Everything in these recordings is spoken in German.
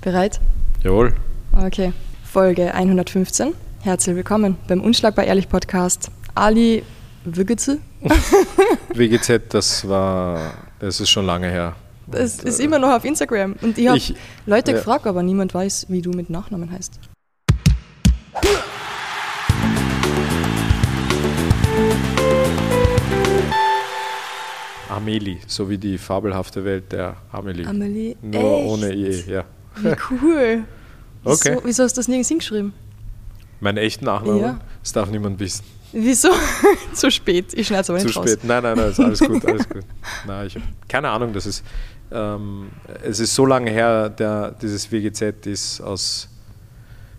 Bereit? Jawohl. Okay. Folge 115. Herzlich willkommen beim Unschlagbar Ehrlich Podcast. Ali Wügitze. WGZ, das war, das ist schon lange her. Das Und, ist äh, immer noch auf Instagram. Und ich habe Leute ja. gefragt, aber niemand weiß, wie du mit Nachnamen heißt. Amelie, so wie die fabelhafte Welt der Amelie. Amelie. Nur Echt? ohne E, ja. Wie cool. Okay. Wieso, wieso hast du das nirgends hingeschrieben? Mein echten Nachname, Ja. das darf niemand wissen. Wieso? Zu spät. Ich schneide es aber Zu nicht raus. spät. Nein, nein, nein, ist alles gut, alles gut. Nein, ich habe keine Ahnung, das ist, ähm, es ist so lange her, der, dieses WGZ ist aus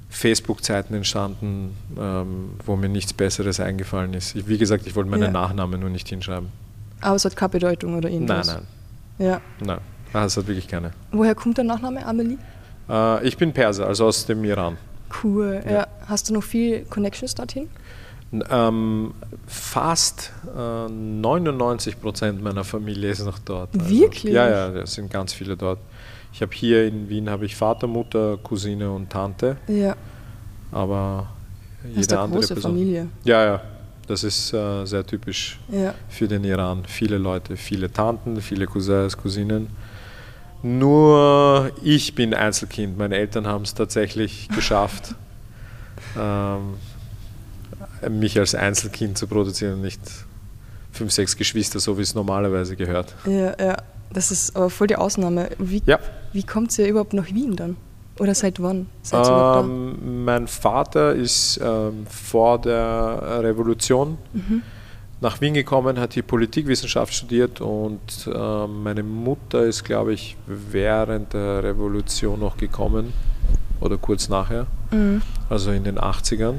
Facebook-Zeiten entstanden, ähm, wo mir nichts Besseres eingefallen ist. Ich, wie gesagt, ich wollte meinen Ja. Nachnamen nur nicht hinschreiben. Aber es hat keine Bedeutung oder Nein, irgendwas. nein, Ja. nein. Ah, Das hat wirklich keine. Woher kommt der Nachname Amelie? Äh, ich bin Perser, also aus dem Iran. Cool. Ja. Hast du noch viel Connections dorthin? Ähm, fast äh, 99 Prozent meiner Familie ist noch dort. Wirklich? Ja, ja, es sind ganz viele dort. Ich habe hier in Wien habe ich Vater, Mutter, Cousine und Tante, Ja. aber Das jede ist eine andere große Person. Familie. Ja, ja, das ist äh, sehr typisch Ja. für den Iran. Viele Leute, viele Tanten, viele Cousins, Cousinen. Nur ich bin Einzelkind. Meine Eltern haben es tatsächlich geschafft, ähm, mich als Einzelkind zu produzieren und nicht fünf, sechs Geschwister, so wie es normalerweise gehört. Ja, ja. Das ist aber voll die Ausnahme. Wie, Ja. wie kommt ihr überhaupt nach Wien dann? Oder seit wann überhaupt Ähm, mein Vater ist ähm, vor der Revolution Mhm. Nach Wien gekommen, hat hier Politikwissenschaft studiert und ähm, meine Mutter ist, glaube ich, während der Revolution noch gekommen oder kurz nachher? Mhm. also in den 80ern.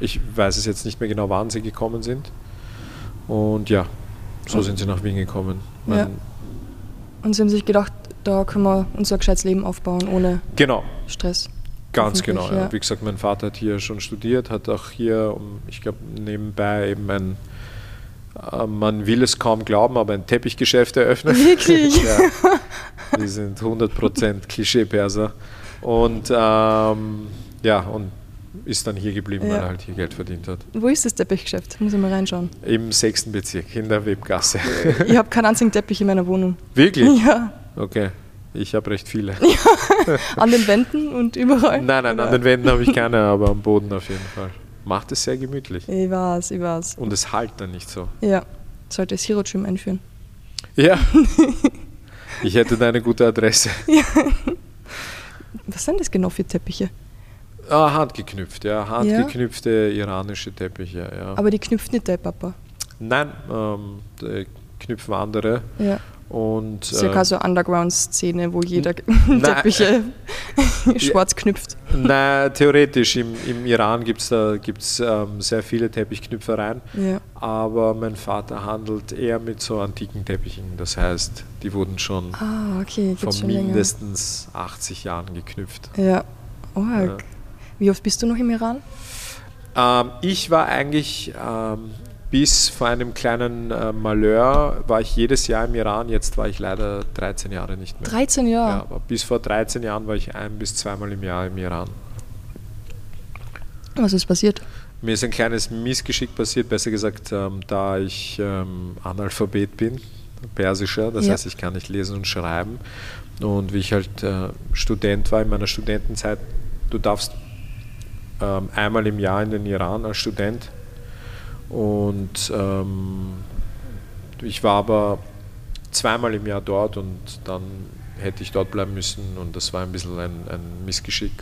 Ich weiß es jetzt nicht mehr genau, wann sie gekommen sind. Und ja, so sind sie nach Wien gekommen. Ja. Und sie haben sich gedacht, da können wir unser gescheites Leben aufbauen ohne Genau, Stress. Ganz genau. Ja. Wie gesagt, mein Vater hat hier schon studiert, hat auch hier, ich glaube, nebenbei eben ein, man will es kaum glauben, aber ein Teppichgeschäft eröffnet. Wirklich? ja. Wir sind 100% Klischee-Perser. Und ähm, ja, und ist dann hier geblieben, weil Ja. er halt hier Geld verdient hat. Wo ist das Teppichgeschäft? Muss ich mal reinschauen. Im sechsten Bezirk, in der Webgasse. ich habe keinen einzigen Teppich in meiner Wohnung. Wirklich? Ja, Okay. Ich habe recht viele. an den Wänden und überall. Nein, nein, an den Wänden habe ich keine, aber am Boden auf jeden Fall. Macht es sehr gemütlich. Ich weiß, ich weiß. Und es halt dann nicht so. Ja, sollte das Hero Gym einführen. Ja. Ich hätte da eine gute Adresse. Was sind das genau für Teppiche? Ah, handgeknüpft, ja. Handgeknüpfte iranische Teppiche, ja. Aber die knüpft nicht dein Papa. Nein, ähm, die knüpfen andere. Ja. Und ja äh, keine so Underground-Szene, wo jeder Nein. Teppiche schwarz knüpft. Nein, theoretisch im, im Iran gibt es da gibt's, ähm, sehr viele Teppichknüpfereien, Ja. aber mein Vater handelt eher mit so antiken Teppichen. Das heißt, die wurden schon Ah, okay, gibt's schon länger. mindestens 80 Jahren geknüpft. Ja. Oh, Ja. Wie oft bist du noch im Iran? Ähm, ich war eigentlich ähm, bis vor einem kleinen äh, Malheur, war ich jedes Jahr im Iran. Jetzt war ich leider 13 Jahre nicht mehr. 13 Ja, Jahre. aber bis vor 13 Jahren war ich ein bis zweimal im Jahr im Iran. Was ist passiert? Mir ist ein kleines Missgeschick passiert, besser gesagt, ähm, da ich ähm, Analphabet bin, persischer, das Ja. heißt, ich kann nicht lesen und schreiben. Und wie ich halt äh, Student war in meiner Studentenzeit, du darfst ähm, einmal im Jahr in den Iran als Student. Und ähm, ich war aber zweimal im Jahr dort und dann hätte ich dort bleiben müssen und das war ein bisschen ein, ein Missgeschick.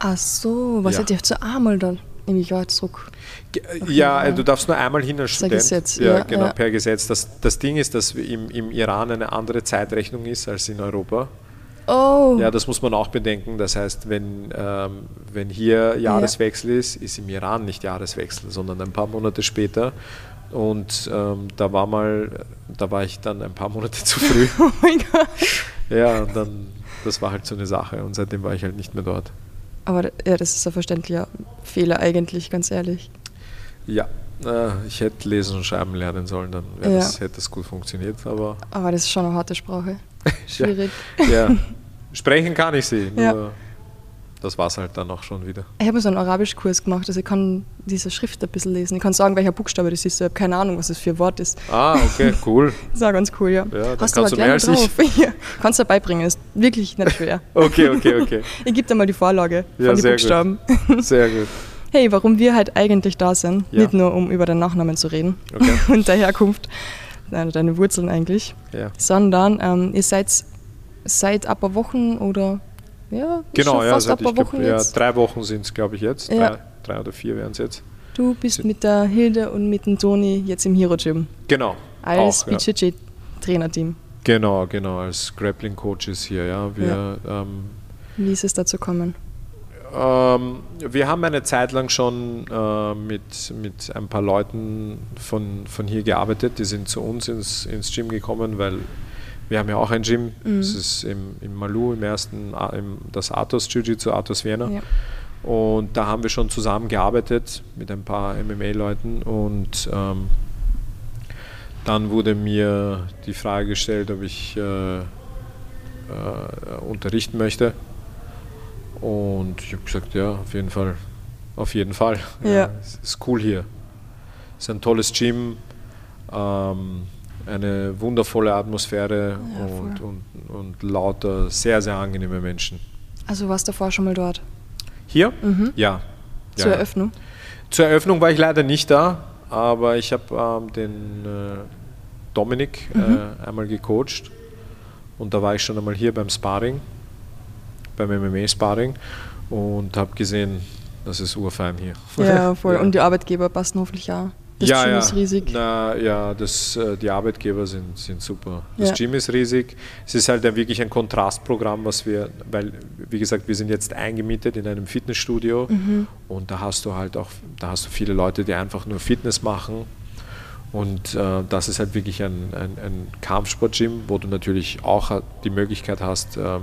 Ach so, was Ja. hat ihr zu einmal dann? Ich gerade zurück. Okay, ja, ja. du darfst nur einmal hin als Student. Gesetz, ja, ja, genau, ja. per Gesetz. Das, das Ding ist, dass im, im Iran eine andere Zeitrechnung ist als in Europa. Oh, Ja, das muss man auch bedenken. Das heißt, wenn, ähm, wenn hier Jahreswechsel ist, ist im Iran nicht Jahreswechsel, sondern ein paar Monate später. Und ähm, da war mal, da war ich dann ein paar Monate zu früh. oh mein Gott. ja, und dann, das war halt so eine Sache. Und seitdem war ich halt nicht mehr dort. Aber ja, das ist ein verständlicher Fehler eigentlich, ganz ehrlich. Ja, äh, ich hätte lesen und schreiben lernen sollen, dann Ja. das, hätte das gut funktioniert. Aber Aber das ist schon eine harte Sprache. Schwierig. ja, Sprechen kann ich sie, nur Ja. das war es halt dann auch schon wieder. Ich habe so einen Arabischkurs gemacht, also ich kann diese Schrift ein bisschen lesen. Ich kann sagen, welcher Buchstabe das ist. Ich habe keine Ahnung, was das für ein Wort ist. Ah, okay, cool. Das ist auch ganz cool, ja. Ja, Hast kannst du aber gleich drauf. Ja, kannst du beibringen, ist wirklich nicht schwer. Okay, okay, okay. Ich gebe dir mal die Vorlage Ja, von den sehr gut. Buchstaben. Sehr gut. Hey, warum wir halt eigentlich da sind, Ja. nicht nur um über den Nachnamen zu reden Okay. und der Herkunft, deine Wurzeln eigentlich, Ja. sondern ähm, ihr seid seit ein paar Wochen oder ja, Genau, ja, fast seit, ein paar ich glaub, Wochen ja, jetzt. drei Wochen sind es, glaube ich, jetzt. Ja. Drei, drei oder vier wären es jetzt. Du bist mit der Hilde und mit dem Toni jetzt im Hero Gym Genau. als auch, ja. BJJ Trainerteam. Genau, genau, als Grappling Coaches hier, ja. Wir, Ähm, Wie ist es dazu gekommen? Ähm, wir haben eine Zeit lang schon äh, mit, mit ein paar Leuten von, von hier gearbeitet. Die sind zu uns ins, ins Gym gekommen, weil wir haben ja auch ein Gym. Mhm. Das ist im, im Malu, im ersten, im, das Athos Jiu-Jitsu, Athos Vienna. Ja. Und da haben wir schon zusammengearbeitet mit ein paar MMA-Leuten und ähm, dann wurde mir die Frage gestellt, ob ich äh, äh, unterrichten möchte. Und ich habe gesagt, ja, auf jeden Fall. Auf jeden Fall. Ja. es ist cool hier. Es ist ein tolles Gym, ähm, eine wundervolle Atmosphäre Ja, und, und, und lauter sehr, sehr angenehme Menschen. Also warst du davor schon mal dort? Hier? Mhm. Ja. Zur ja. Eröffnung? Zur Eröffnung war ich leider nicht da, aber ich habe ähm, den äh, Dominik Mhm. äh, einmal gecoacht und da war ich schon einmal hier beim Sparring, beim MMA-Sparring und habe gesehen, das ist urfein hier. Ja, voll. Ja. Und die Arbeitgeber passen hoffentlich auch. Das ja, Gym ja. ist riesig. Na, ja, das, äh, die Arbeitgeber sind, sind super. Das Ja. Gym ist riesig. Es ist halt ein, wirklich ein Kontrastprogramm, was wir, weil, wie gesagt, wir sind jetzt eingemietet in einem Fitnessstudio Mhm. und da hast du halt auch, da hast du viele Leute, die einfach nur Fitness machen. Und äh, das ist halt wirklich ein, ein, ein Kampfsport-Gym, wo du natürlich auch die Möglichkeit hast, ähm,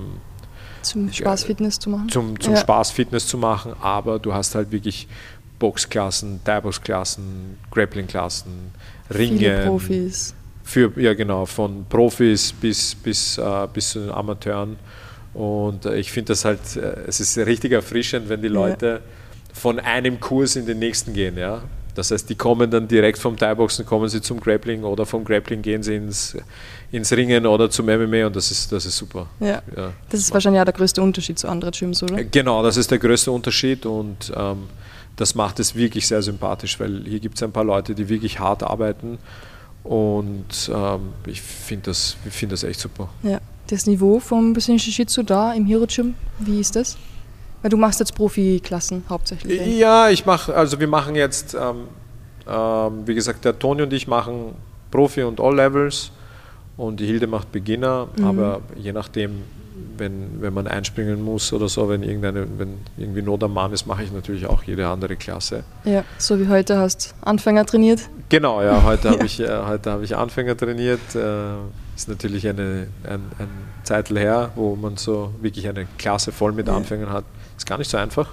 Zum Spaß Fitness zu machen. zum, zum Ja. Spaß Fitness zu machen, aber du hast halt wirklich Boxklassen, Thai-Box-Klassen, Grappling-Klassen, Ringen. Viele Profis. Für, ja, genau, von Profis bis, bis, äh, bis zu den Amateuren. Und äh, ich finde das halt, äh, es ist richtig erfrischend, wenn die Ja. Leute von einem Kurs in den nächsten gehen. Ja? Das heißt, die kommen dann direkt vom Thai-Boxen, kommen sie zum Grappling oder vom Grappling gehen sie ins, ins Ringen oder zum MMA und das ist, das ist super. Ja. Ja. Das ist wahrscheinlich auch der größte Unterschied zu anderen Gyms, oder? Genau, das ist der größte Unterschied und ähm, das macht es wirklich sehr sympathisch, weil hier gibt es ein paar Leute, die wirklich hart arbeiten und ähm, ich finde das, ich find das echt super. Ja. Das Niveau vom Brazilian Jiu-Jitsu da im Hero Gym, wie ist das? Weil du machst jetzt Profiklassen hauptsächlich. ja? Ich mache, also wir machen jetzt, ähm, ähm, wie gesagt, der Toni und ich machen Profi und All Levels und die Hilde macht Beginner, Mhm. aber je nachdem, wenn, wenn man einspringen muss oder so, wenn, irgendeine, wenn irgendwie Not am Mann ist, mache ich natürlich auch jede andere Klasse. Ja, so wie heute hast Anfänger trainiert. Genau, ja, heute habe Ja. ich, äh, heute hab ich Anfänger trainiert. Äh, ist natürlich eine, ein, ein Zeitl her, wo man so wirklich eine Klasse voll mit Ja. Anfängern hat. Ist gar nicht so einfach.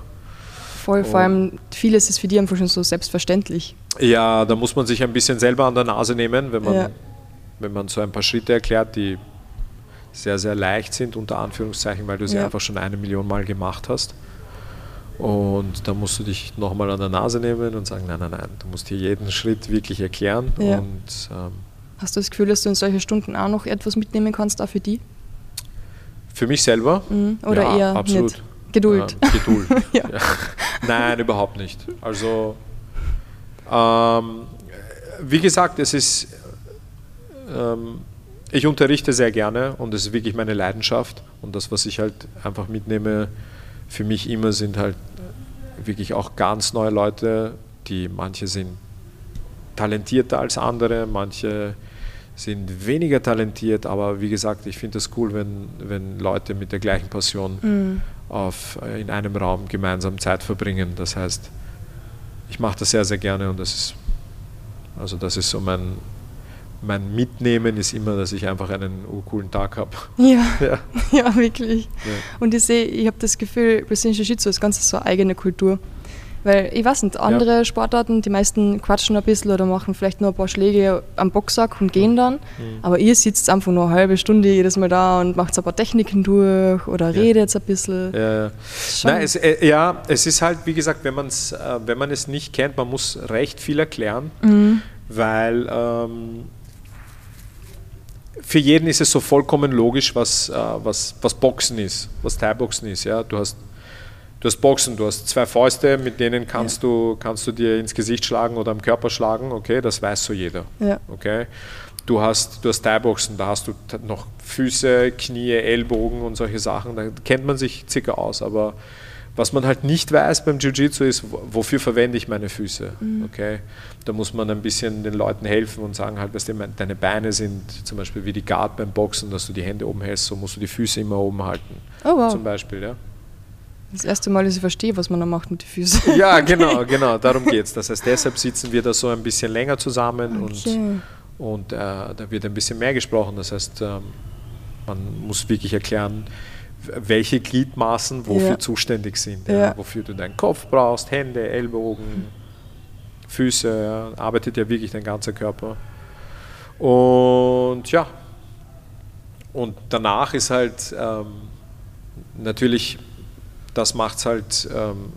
Voll, vor allem vieles ist für die einfach schon so selbstverständlich. Ja, da muss man sich ein bisschen selber an der Nase nehmen, wenn man, Ja. wenn man so ein paar Schritte erklärt, die sehr, sehr leicht sind, unter Anführungszeichen, weil du sie Ja. einfach schon eine Million Mal gemacht hast. Und da musst du dich nochmal an der Nase nehmen und sagen, nein, nein, nein, du musst hier jeden Schritt wirklich erklären. Ja. Und ähm, Hast du das Gefühl, dass du in solche Stunden auch noch etwas mitnehmen kannst, auch für die? für mich selber Mhm. Oder ja, eher absolut. nicht? Geduld. Ja, Geduld. Ja. ja. Nein, überhaupt nicht. Also, ähm, wie gesagt, es ist, ähm, ich unterrichte sehr gerne und es ist wirklich meine Leidenschaft. Und das, was ich halt einfach mitnehme, für mich immer sind halt wirklich auch ganz neue Leute, die manche sind talentierter als andere, manche sind weniger talentiert, aber wie gesagt, ich finde es cool, wenn, wenn Leute mit der gleichen Passion Mhm. Auf, äh, in einem Raum gemeinsam Zeit verbringen. Das heißt, ich mache das sehr, sehr gerne und das ist, also das ist so mein, mein Mitnehmen ist immer, dass ich einfach einen coolen Tag habe. Ja, Ja. ja, wirklich. Ja. Und ich sehe, ich habe das Gefühl, Brazilian Jiu-Jitsu ist ganz so eine eigene Kultur. Weil ich weiß nicht, andere ja. Sportarten, die meisten quatschen ein bisschen oder machen vielleicht nur ein paar Schläge am Boxsack und gehen dann. Mhm. Aber ihr sitzt einfach nur eine halbe Stunde jedes Mal da und macht ein paar Techniken durch oder ja. redet ein bisschen. Ja, ja. Nein, es, äh, ja, es ist halt, wie gesagt, wenn, man's, äh, wenn man es nicht kennt, man muss recht viel erklären, mhm. weil ähm, für jeden ist es so vollkommen logisch, was, äh, was, was Boxen ist, was Thai-Boxen ist. Ja? Du, hast, du hast Boxen, du hast zwei Fäuste, mit denen kannst, ja. du, kannst du dir ins Gesicht schlagen oder am Körper schlagen, okay, das weiß so jeder. Ja. Okay? Du hast, du hast Thai-Boxen, da hast du noch Füße, Knie, Ellbogen und solche Sachen, da kennt man sich circa aus, aber was man halt nicht weiß beim Jiu-Jitsu ist, wofür verwende ich meine Füße. Mhm. Okay? Da muss man ein bisschen den Leuten helfen und sagen halt, was deine Beine sind, zum Beispiel wie die Guard beim Boxen, dass du die Hände oben hältst, so musst du die Füße immer oben halten. Oh wow. Zum Beispiel, ja. Das erste Mal, dass ich verstehe, was man da macht mit den Füßen. Ja, genau, genau, darum geht es. Das heißt, deshalb sitzen wir da so ein bisschen länger zusammen okay. und, und äh, da wird ein bisschen mehr gesprochen. Das heißt, ähm, man muss wirklich erklären, welche Gliedmaßen wofür ja. zuständig sind. Ja. Ja, wofür du deinen Kopf brauchst, Hände, Ellbogen, Füße, arbeitet ja wirklich dein ganzer Körper. Und ja, und danach ist halt ähm, natürlich, das macht es halt ähm,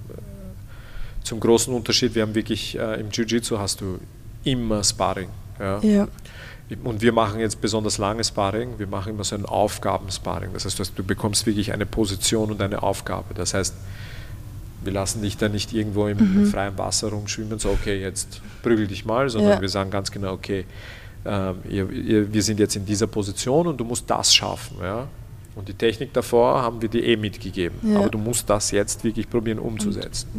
zum großen Unterschied. Wir haben wirklich äh, im Jiu-Jitsu hast du immer Sparring. Ja und wir machen jetzt besonders lange Sparring, wir machen immer so ein Aufgabensparring. Das heißt, du bekommst wirklich eine Position und eine Aufgabe. Das heißt, wir lassen dich da nicht irgendwo im, mhm. freien Wasser rumschwimmen, so okay, jetzt prügel dich mal, sondern ja. wir sagen ganz genau, okay, ähm, ihr, ihr, wir sind jetzt in dieser Position und du musst das schaffen. Ja? Und die Technik davor haben wir dir eh mitgegeben, ja. aber du musst das jetzt wirklich probieren umzusetzen.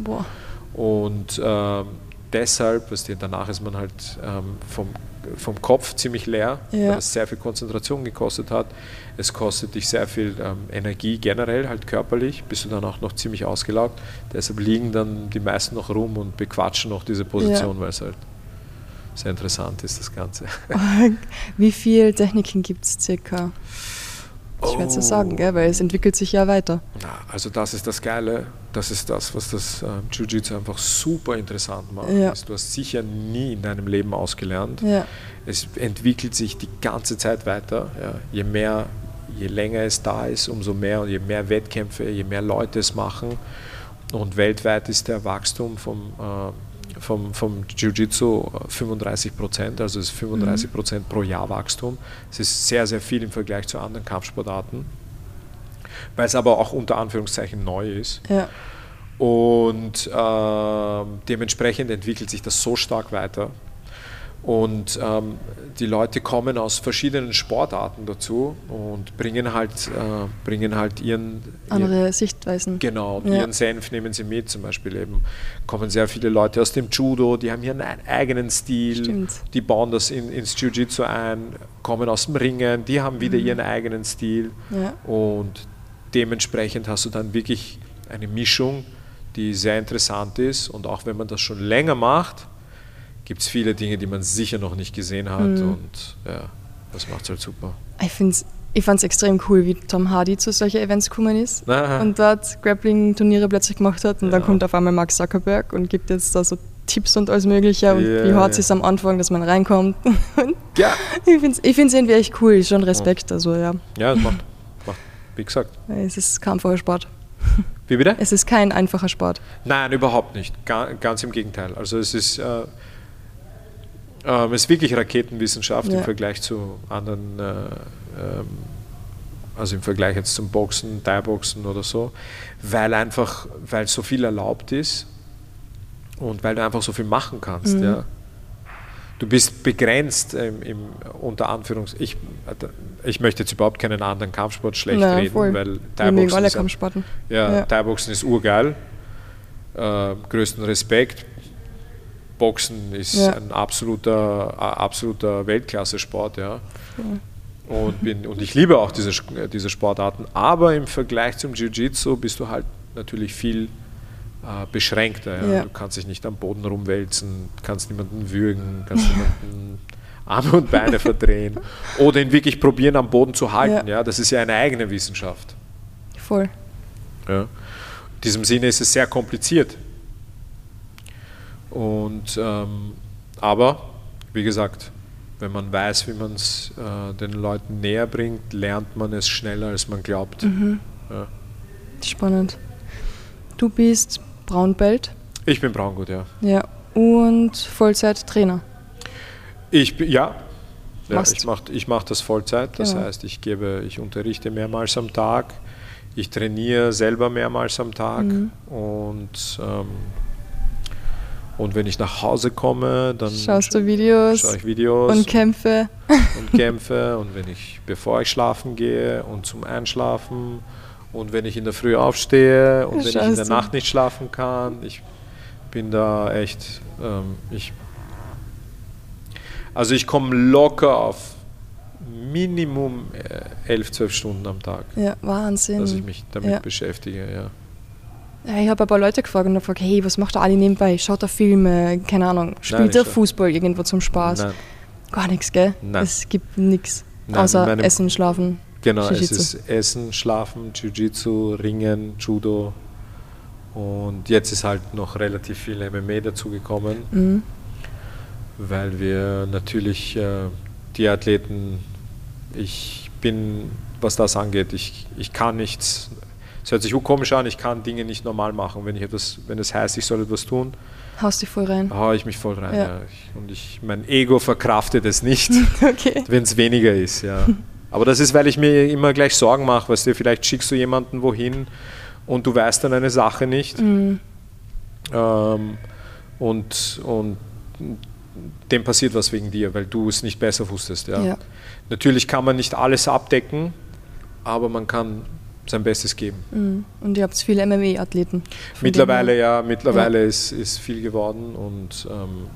Und, und ähm, deshalb, weißt du, danach ist man halt ähm, vom vom Kopf ziemlich leer, ja. weil es sehr viel Konzentration gekostet hat. Es kostet dich sehr viel ähm, Energie generell, halt körperlich, bist du dann auch noch ziemlich ausgelaugt. Deshalb liegen dann die meisten noch rum und bequatschen noch diese Position, ja. weil es halt sehr interessant ist, das Ganze. Wie viele Techniken gibt es circa? Schwer oh. zu sagen, gell? weil es entwickelt sich ja weiter. also das ist das Geile, das ist das, was das äh, Jiu-Jitsu einfach super interessant macht. Ja. Du hast sicher nie in deinem Leben ausgelernt. Ja. Es entwickelt sich die ganze Zeit weiter. Ja. Je mehr, je länger es da ist, umso mehr und je mehr Wettkämpfe, je mehr Leute es machen. Und weltweit ist der Wachstum vom äh, vom, vom Jiu-Jitsu 35 Prozent, also es ist 35 Prozent pro Jahr Wachstum. Es ist sehr, sehr viel im Vergleich zu anderen Kampfsportarten, weil es aber auch unter Anführungszeichen neu ist. Ja. Und äh, dementsprechend entwickelt sich das so stark weiter, und ähm, die Leute kommen aus verschiedenen Sportarten dazu und bringen halt, äh, bringen halt ihren. Andere ihren, Sichtweisen. Genau, ja. ihren Senf nehmen sie mit. Zum Beispiel eben kommen sehr viele Leute aus dem Judo, die haben ihren eigenen Stil, Stimmt. die bauen das in, ins Jiu-Jitsu ein, kommen aus dem Ringen, die haben wieder mhm. ihren eigenen Stil. Ja. Und dementsprechend hast du dann wirklich eine Mischung, die sehr interessant ist. Und auch wenn man das schon länger macht, gibt es viele Dinge, die man sicher noch nicht gesehen hat mhm. und ja, das macht es halt super. Ich finde ich fand es extrem cool, wie Tom Hardy zu solchen Events gekommen ist Aha. und dort Grappling-Turniere plötzlich gemacht hat und ja. dann kommt auf einmal Mark Zuckerberg und gibt jetzt da so Tipps und alles Mögliche und yeah, wie hart yeah. es am Anfang, dass man reinkommt. ja. Ich finde es ich irgendwie echt cool, schon Respekt. Also, ja. ja, es macht, macht, wie gesagt. Es ist kein einfacher Sport. Wie bitte? Es ist kein einfacher Sport. Nein, überhaupt nicht. ganz im Gegenteil. Also es ist... Äh, ähm, es ist wirklich Raketenwissenschaft ja. im Vergleich zu anderen, äh, ähm, also im Vergleich jetzt zum Boxen, Thai-Boxen oder so, weil einfach, weil so viel erlaubt ist und weil du einfach so viel machen kannst. Mhm. Ja. Du bist begrenzt im, im unter Anführungs ich, ich möchte jetzt überhaupt keinen anderen Kampfsport schlecht Na, reden, voll. weil Thai-Boxen ist, ja, ja. Thai ist urgeil. Äh, größten Respekt Boxen ist ja. ein absoluter, absoluter Weltklasse-Sport, ja. Und, bin, und ich liebe auch diese, diese Sportarten, aber im Vergleich zum Jiu-Jitsu bist du halt natürlich viel äh, beschränkter. Ja. Ja. Du kannst dich nicht am Boden rumwälzen, kannst niemanden würgen, kannst niemanden Arme und Beine verdrehen oder ihn wirklich probieren am Boden zu halten. Ja. ja. Das ist ja eine eigene Wissenschaft. Voll. Ja. In diesem Sinne ist es sehr kompliziert. Und, ähm, aber, wie gesagt, wenn man weiß, wie man es äh, den Leuten näher bringt, lernt man es schneller, als man glaubt. Mhm. Ja. Spannend. Du bist Braunbelt. Ich bin Braungut, ja. Ja. Und Vollzeit-Trainer. Ich bin, ja. ja ich mache ich mach das Vollzeit. Das genau. heißt, ich gebe, ich unterrichte mehrmals am Tag. Ich trainiere selber mehrmals am Tag mhm. und ähm, und wenn ich nach Hause komme, dann schaust du Videos, schaue ich Videos und Kämpfe. Und Kämpfe. Und wenn ich, bevor ich schlafen gehe und zum Einschlafen und wenn ich in der Früh aufstehe und wenn ich in der Nacht nicht schlafen kann, ich bin da echt, ähm, ich, also ich komme locker auf Minimum äh, 11, 12 Stunden am Tag. Ja, Wahnsinn. Dass ich mich damit ja. beschäftige, ja. Ja, ich habe ein paar Leute gefragt und gefragt, hey, was macht der Ali nebenbei? Schaut er Filme? Keine Ahnung. Spielt er Fußball irgendwo zum Spaß? Nein. Gar nichts, gell? Nein. Es gibt nichts. Außer Essen, Schlafen. Genau, es ist Essen, Schlafen, Jiu-Jitsu, Ringen, Judo. Und jetzt ist halt noch relativ viel MMA dazugekommen, mhm. weil wir natürlich äh, die Athleten, ich bin, was das angeht, ich, ich kann nichts es hört sich komisch an, ich kann Dinge nicht normal machen. Wenn, ich etwas, wenn es heißt, ich soll etwas tun, haust dich voll rein. Haue ich mich voll rein, ja. ja. Und ich, mein Ego verkraftet es nicht, okay. wenn es weniger ist. Ja. Aber das ist, weil ich mir immer gleich Sorgen mache, weißt du, vielleicht schickst du jemanden wohin und du weißt dann eine Sache nicht. Mhm. Ähm, und, und dem passiert was wegen dir, weil du es nicht besser wusstest. Ja. ja. Natürlich kann man nicht alles abdecken, aber man kann sein Bestes geben. Mhm. Und ihr habt viele MMA-Athleten? Mittlerweile ja, mittlerweile ja. Ist, ist viel geworden und ähm,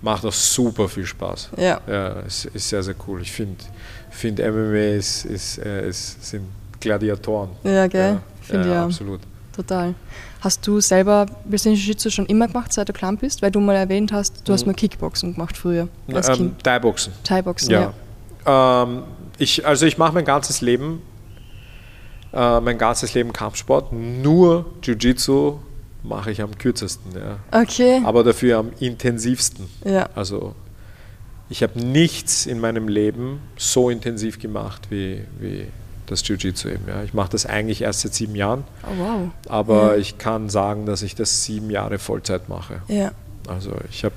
macht auch super viel Spaß. Ja. Ja, es ist sehr, sehr cool. Ich finde, find MMA ist, ist, äh, ist, sind Gladiatoren. Ja, gell? Ja, finde ja. Absolut. Total. Hast du selber Brazilian Jiu-Jitsu schon immer gemacht, seit du klein bist? Weil du mal erwähnt hast, du mhm. hast mal Kickboxen gemacht früher. Als ähm, Thai-Boxen. Thai-Boxen, ja. ja. Ähm, ich, also ich mache mein ganzes Leben äh, mein ganzes Leben Kampfsport. Nur Jiu-Jitsu mache ich am kürzesten. Ja. Okay. Aber dafür am intensivsten. Ja. Also ich habe nichts in meinem Leben so intensiv gemacht wie, wie das Jiu-Jitsu eben. Ja. Ich mache das eigentlich erst seit sieben Jahren. Oh, wow. Aber ja. ich kann sagen, dass ich das sieben Jahre Vollzeit mache. Ja. Also ich habe,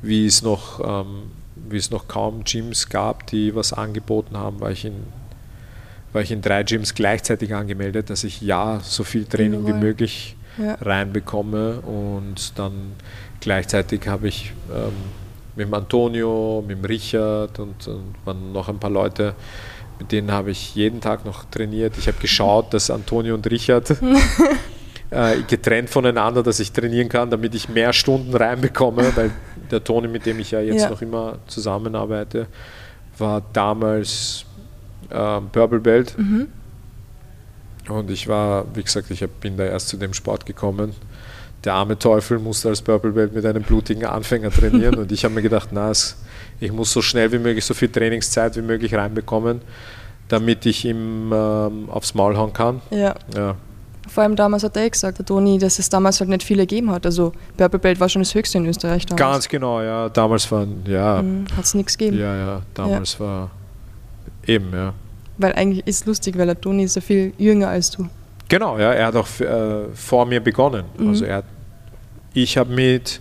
wie es noch, ähm, wie es noch kaum Gyms gab, die was angeboten haben, war ich in war ich in drei Gyms gleichzeitig angemeldet, dass ich ja so viel Training wie möglich ja. reinbekomme und dann gleichzeitig habe ich ähm, mit dem Antonio, mit dem Richard und, und waren noch ein paar Leute, mit denen habe ich jeden Tag noch trainiert. Ich habe geschaut, dass Antonio und Richard äh, getrennt voneinander, dass ich trainieren kann, damit ich mehr Stunden reinbekomme, weil der Toni, mit dem ich ja jetzt ja. noch immer zusammenarbeite, war damals äh, Purple Belt. Mhm. Und ich war, wie gesagt, ich bin da erst zu dem Sport gekommen. Der arme Teufel musste als Purple Belt mit einem blutigen Anfänger trainieren und ich habe mir gedacht, na, ich muss so schnell wie möglich, so viel Trainingszeit wie möglich reinbekommen, damit ich ihm ähm, aufs Maul hauen kann. Ja. ja. Vor allem damals hat er eh gesagt, der Toni, dass es damals halt nicht viele gegeben hat. Also Purple Belt war schon das höchste in Österreich damals. Ganz genau, ja. Damals waren, ja. Mhm, hat es nichts gegeben. Ja, ja. Damals ja. war Eben, ja. Weil eigentlich ist es lustig, weil der Toni ist so viel jünger als du. Genau, ja, er hat auch äh, vor mir begonnen. Mhm. Also er, ich habe mit,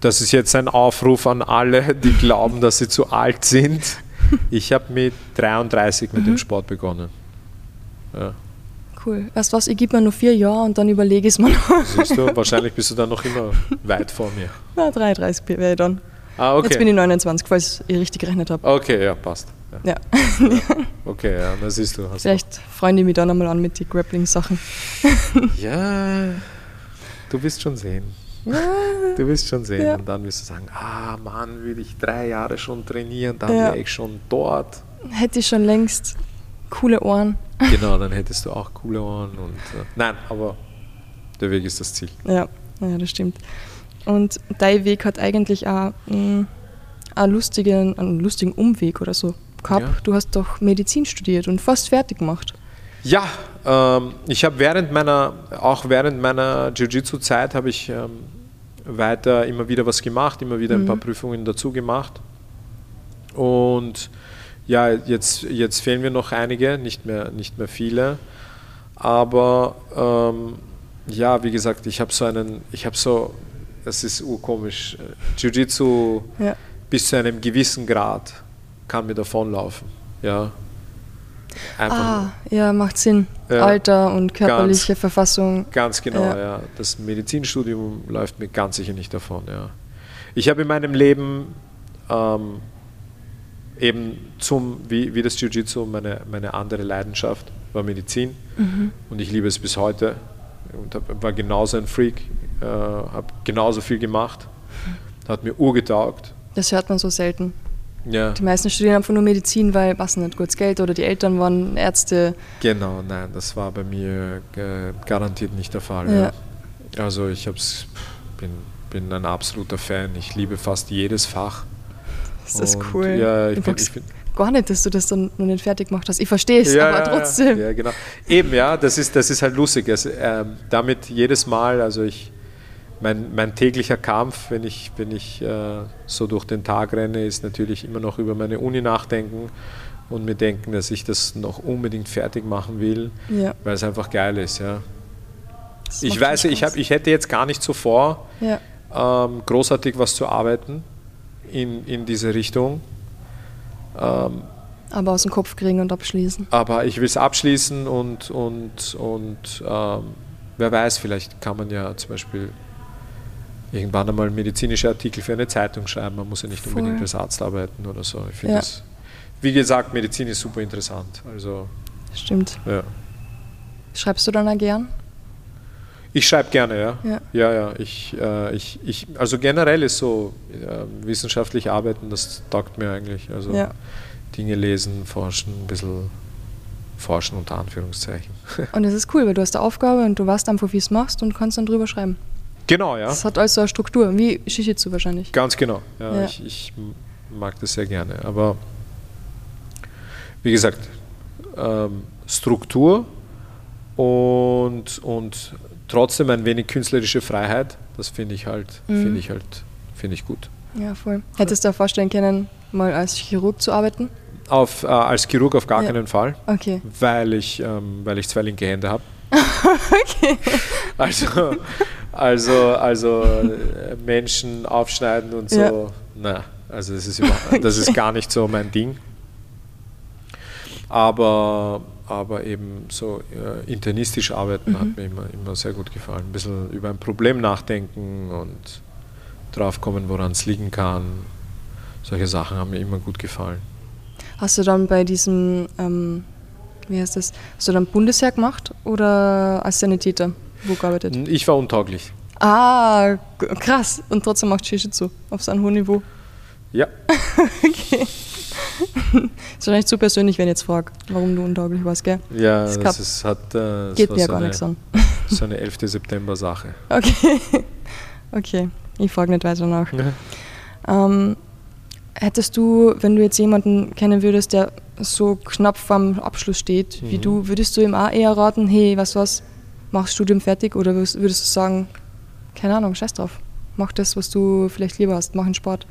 das ist jetzt ein Aufruf an alle, die glauben, dass sie zu alt sind. Ich habe mit 33 mit mhm. dem Sport begonnen. Ja. Cool. Weißt du was, ich gebe mir nur vier Jahre und dann überlege ich es mir noch. Siehst du, wahrscheinlich bist du dann noch immer weit vor mir. Na, 33 wäre ich dann. Ah, okay. Jetzt bin ich 29, falls ich richtig gerechnet habe. Okay, ja, passt. Ja. ja. Okay, ja, das siehst du. Vielleicht freuen die mich dann einmal an mit den Grappling-Sachen. ja, du wirst schon sehen. Ja. Du wirst schon sehen. Ja. Und dann wirst du sagen, ah Mann, will ich drei Jahre schon trainieren, dann wäre ich schon dort. Hätte ich schon längst coole Ohren. Genau, dann hättest du auch coole Ohren. Und, äh, nein, aber der Weg ist das Ziel. Ja, ja, das stimmt. Und dein Weg hat eigentlich auch mh, mm, einen, lustigen, einen lustigen Umweg oder so gehabt. Ja. Du hast doch Medizin studiert und fast fertig gemacht. Ja, ähm, ich habe während meiner, auch während meiner Jiu-Jitsu-Zeit habe ich ähm, weiter immer wieder was gemacht, immer wieder ein paar mhm. Prüfungen dazu gemacht. Und ja, jetzt, jetzt fehlen mir noch einige, nicht mehr, nicht mehr viele. Aber ähm, ja, wie gesagt, ich habe so einen, ich habe so, das ist urkomisch, Jiu-Jitsu ja. bis zu einem gewissen Grad kann mir davonlaufen. Ja. Einfach ah, ja, macht Sinn. Ja, Alter und körperliche ganz, Verfassung. Ganz genau, ja. ja. Das Medizinstudium läuft mir ganz sicher nicht davon, ja. Ich habe in meinem Leben ähm, eben zum, wie, wie das Jiu-Jitsu, meine, meine andere Leidenschaft war Medizin mhm. und ich liebe es bis heute und hab, war genauso ein Freak, äh, habe genauso viel gemacht, hat mir urgetaugt. Das hört man so selten. Ja. Die meisten studieren einfach nur Medizin, weil was nicht kurz Geld oder die Eltern waren Ärzte. Genau, nein, das war bei mir äh, garantiert nicht der Fall. Ja. Ja. Also ich hab's, bin, bin ein absoluter Fan. Ich liebe fast jedes Fach. Ist das Und, cool? Ja, ich bin, ich bin, gar nicht, dass du das dann noch nicht fertig gemacht hast. Ich verstehe es, ja, aber trotzdem. Ja, genau. Eben, ja, das ist, das ist halt lustig. Also, äh, damit jedes Mal, also ich, mein, mein täglicher Kampf, wenn ich, wenn ich äh, so durch den Tag renne, ist natürlich immer noch über meine Uni nachdenken und mir denken, dass ich das noch unbedingt fertig machen will, ja. weil es einfach geil ist. Ja. Ich weiß, ich, hab, ich hätte jetzt gar nicht so vor, ja. ähm, großartig was zu arbeiten in, in diese Richtung. Ähm, aber aus dem Kopf kriegen und abschließen. Aber ich will es abschließen und, und, und ähm, wer weiß, vielleicht kann man ja zum Beispiel irgendwann einmal medizinische Artikel für eine Zeitung schreiben. Man muss ja nicht Voll. unbedingt als Arzt arbeiten oder so. Ich finde ja. das, wie gesagt, Medizin ist super interessant. Also, Stimmt. Ja. Schreibst du dann auch gern? Ich schreibe gerne, ja. Ja, ja. ja. Ich, äh, ich, ich, also generell ist so äh, wissenschaftlich arbeiten, das taugt mir eigentlich. Also ja. Dinge lesen, forschen, ein bisschen forschen unter Anführungszeichen. Und es ist cool, weil du hast eine Aufgabe und du weißt einfach, wie es machst und kannst dann drüber schreiben. Genau, ja. Das hat alles so eine Struktur, wie Shishitsu wahrscheinlich. Ganz genau, ja. ja. Ich, ich, mag das sehr gerne. Aber wie gesagt, ähm, Struktur und, und trotzdem ein wenig künstlerische Freiheit, das finde ich halt, mhm. finde ich halt, finde ich gut. Ja, voll. Hättest du dir vorstellen können, mal als Chirurg zu arbeiten? Auf, äh, als Chirurg auf gar ja. keinen Fall. Okay. Weil ich, ähm, weil ich zwei linke Hände habe. okay. Also, also, also äh, Menschen aufschneiden und so. Ja. Na, also das ist, das ist gar nicht so mein Ding. Aber, aber eben so äh, internistisch arbeiten mhm. hat mir immer, immer sehr gut gefallen. Ein bisschen über ein Problem nachdenken und drauf kommen, woran es liegen kann. Solche Sachen haben mir immer gut gefallen. Hast du dann bei diesem ähm, wie heißt das? Hast du dann Bundesheer gemacht oder als Sanitäter wo gearbeitet? Ich war untauglich. Ah, krass. Und trotzdem macht Jiu-Jitsu auf so einem hohen Niveau. Ja. okay. ist wahrscheinlich zu persönlich, wenn ich jetzt frage, warum du untauglich warst, gell? Ja, das, das ist, hat. Äh, das Geht mir ja so gar eine, nichts an. so eine 11. September-Sache. Okay. Okay, ich frage nicht weiter nach. Ja. Ähm, hättest du, wenn du jetzt jemanden kennen würdest, der so knapp vorm Abschluss steht, mhm. wie du, würdest du ihm auch eher raten, hey, was was, mach das Studium fertig oder würdest, würdest du sagen, keine Ahnung, scheiß drauf, mach das, was du vielleicht lieber hast, mach einen Sport?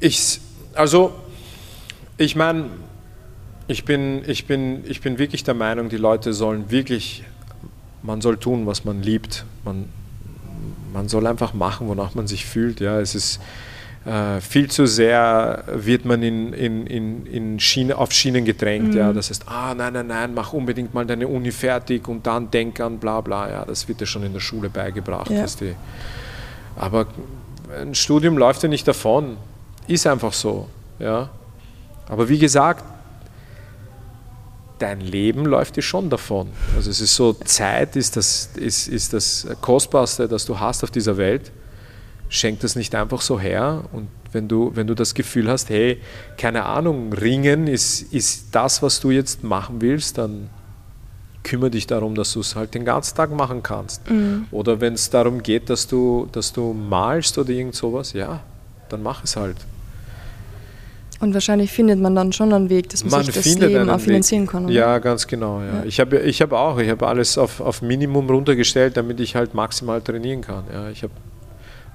Ich, also, ich meine, ich bin, ich, bin, ich bin wirklich der Meinung, die Leute sollen wirklich, man soll tun, was man liebt. Man, man soll einfach machen, wonach man sich fühlt. Ja, es ist, äh, viel zu sehr wird man in, in, in, in Schiene, auf Schienen gedrängt. Mhm. Ja. Das heißt, ah, nein, nein, nein, mach unbedingt mal deine Uni fertig und dann denk an bla bla. Ja, das wird dir schon in der Schule beigebracht. Ja. Die, aber ein Studium läuft ja nicht davon. Ist einfach so. Ja. Aber wie gesagt, dein Leben läuft dir schon davon. Also es ist so, Zeit ist das, ist, ist das Kostbarste, das du hast auf dieser Welt schenk das nicht einfach so her. Und wenn du, wenn du das Gefühl hast, hey, keine Ahnung, Ringen ist, ist das, was du jetzt machen willst, dann kümmere dich darum, dass du es halt den ganzen Tag machen kannst. Mhm. Oder wenn es darum geht, dass du, dass du malst oder irgend sowas, ja, dann mach es halt. Und wahrscheinlich findet man dann schon einen Weg, dass man, man sich das Leben auch finanzieren Weg. kann. Oder? Ja, ganz genau. Ja. Ja. Ich habe ich hab auch, ich habe alles auf, auf Minimum runtergestellt, damit ich halt maximal trainieren kann. Ja, ich hab,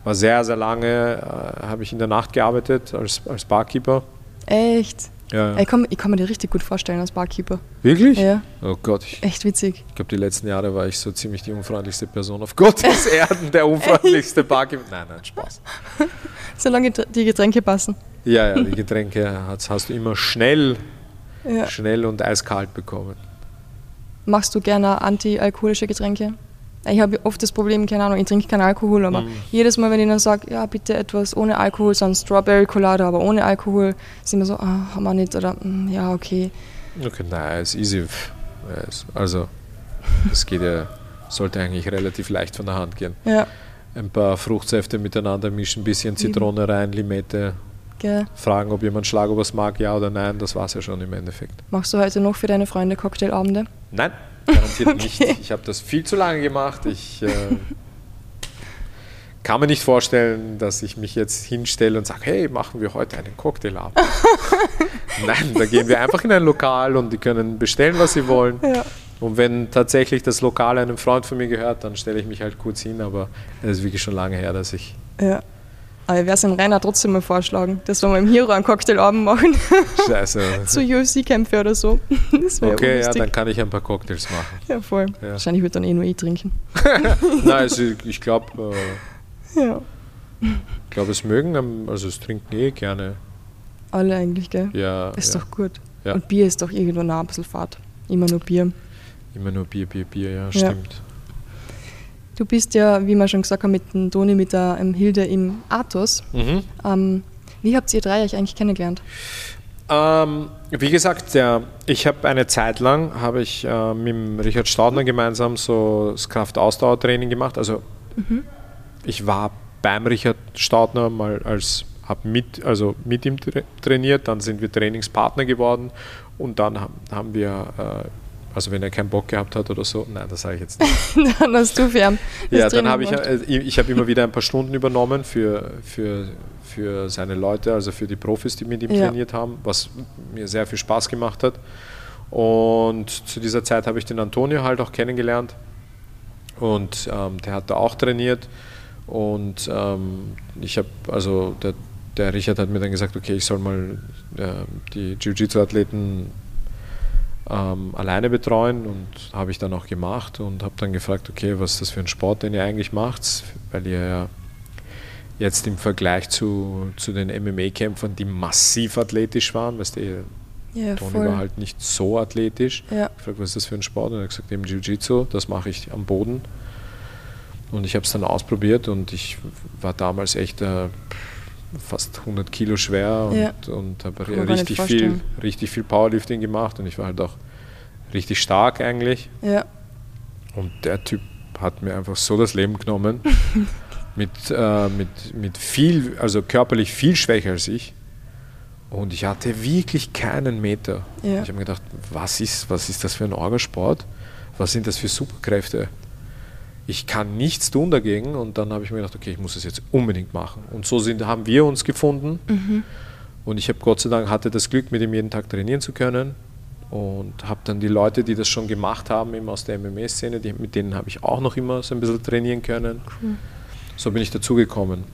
war sehr, sehr lange, äh, habe ich in der Nacht gearbeitet als, als Barkeeper. Echt? Ja, ja. Ich, kann, ich kann mir die richtig gut vorstellen als Barkeeper. Wirklich? Ja. Oh Gott. Ich, Echt witzig. Ich glaube, die letzten Jahre war ich so ziemlich die unfreundlichste Person auf Gottes Erden, der unfreundlichste Barkeeper. Nein, nein, Spaß. Solange die Getränke passen. Ja, ja, die Getränke hast, hast du immer schnell, ja. schnell und eiskalt bekommen. Machst du gerne antialkoholische Getränke? Ich habe oft das Problem, keine Ahnung, ich trinke keinen Alkohol, aber mm. jedes Mal, wenn ich dann sage, ja, bitte etwas ohne Alkohol, so ein Strawberry Colada, aber ohne Alkohol, sind wir so, ah, haben wir nicht, oder mm, ja, okay. Okay, ist easy. Also, es geht ja, sollte eigentlich relativ leicht von der Hand gehen. Ja. Ein paar Fruchtsäfte miteinander mischen, ein bisschen Zitrone rein, Limette, Gell. fragen, ob jemand Schlagobers mag, ja oder nein, das war es ja schon im Endeffekt. Machst du heute noch für deine Freunde Cocktailabende? Nein, garantiert okay. nicht. Ich habe das viel zu lange gemacht. Ich äh, kann mir nicht vorstellen, dass ich mich jetzt hinstelle und sage, hey, machen wir heute einen Cocktailabend. Nein, da gehen wir einfach in ein Lokal und die können bestellen, was sie wollen. Ja. Und wenn tatsächlich das Lokal einem Freund von mir gehört, dann stelle ich mich halt kurz hin, aber es ist wirklich schon lange her, dass ich ja. Aber ich werde es Rainer trotzdem mal vorschlagen, dass wir mal im Hero einen Cocktailabend machen. Scheiße. Zu UFC-Kämpfe oder so. okay, ja, dann kann ich ein paar Cocktails machen. Ja, voll. Ja. Wahrscheinlich wird dann eh nur ich trinken. Nein, also ich glaube, äh, ja. ich glaube, es mögen, also es trinken eh gerne. Alle eigentlich, gell? Ja. Ist ja. doch gut. Ja. Und Bier ist doch irgendwo nah ein bisschen Fahrt. Immer nur Bier. Immer nur Bier, Bier, Bier, ja, stimmt. Du bist ja, wie wir schon gesagt haben, mit dem Toni, mit der ähm, Hilde im Athos. Mhm. Ähm, wie habt ihr drei euch eigentlich kennengelernt? Ähm, wie gesagt, ja, ich habe eine Zeit lang habe ich äh, mit Richard Staudner gemeinsam so das Kraftausdauertraining gemacht. Also mhm. ich war beim Richard Staudner mal als habe mit, also mit ihm trainiert, dann sind wir Trainingspartner geworden und dann haben wir äh, also wenn er keinen Bock gehabt hat oder so, nein, das sage ich jetzt nicht. dann hast du fern. Ja, dann habe ich, äh, ich habe immer wieder ein paar Stunden übernommen für, für, für seine Leute, also für die Profis, die mit ihm ja. trainiert haben, was mir sehr viel Spaß gemacht hat. Und zu dieser Zeit habe ich den Antonio halt auch kennengelernt und ähm, der hat da auch trainiert und ähm, ich habe, also der, der Richard hat mir dann gesagt, okay, ich soll mal äh, die Jiu-Jitsu-Athleten ähm, alleine betreuen und habe ich dann auch gemacht und habe dann gefragt, okay, was ist das für ein Sport, den ihr eigentlich macht, weil ihr ja jetzt im Vergleich zu, zu den MMA-Kämpfern, die massiv athletisch waren, weißt du, ja, Toni voll. war halt nicht so athletisch. Ja. Ich fragte, was ist das für ein Sport? Und er hat gesagt, eben Jiu-Jitsu, das mache ich am Boden. Und ich habe es dann ausprobiert und ich war damals echt äh, fast 100 Kilo schwer und, ja. und habe richtig viel, richtig viel Powerlifting gemacht und ich war halt auch richtig stark eigentlich. Ja. Und der Typ hat mir einfach so das Leben genommen. mit, äh, mit, mit viel, also körperlich viel schwächer als ich. Und ich hatte wirklich keinen Meter. Ja. Ich habe mir gedacht, was ist, was ist das für ein Orgasport? Was sind das für Superkräfte? Ich kann nichts tun dagegen. Und dann habe ich mir gedacht, okay, ich muss es jetzt unbedingt machen. Und so sind, haben wir uns gefunden. Mhm. Und ich habe Gott sei Dank hatte das Glück, mit ihm jeden Tag trainieren zu können. Und habe dann die Leute, die das schon gemacht haben, eben aus der MMA-Szene, mit denen habe ich auch noch immer so ein bisschen trainieren können. Cool. So bin ich dazugekommen.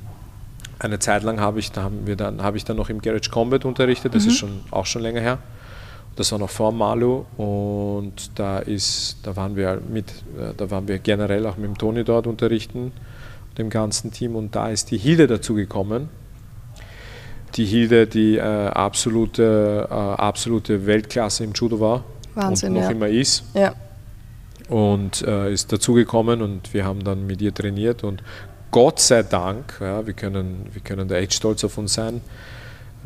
Eine Zeit lang habe ich, da haben wir dann, habe ich dann noch im Garage Combat unterrichtet, das mhm. ist schon, auch schon länger her. Das war noch vor Malu und da ist, da waren wir mit, äh, da waren wir generell auch mit dem Toni dort unterrichten, dem ganzen Team und da ist die Hilde dazugekommen. Die Hilde, die äh, absolute, äh, absolute Weltklasse im Judo war Wahnsinn, und noch ja. immer ist. Ja. Und äh, ist dazugekommen und wir haben dann mit ihr trainiert und Gott sei Dank, ja, wir, können, wir können da echt stolz auf uns sein,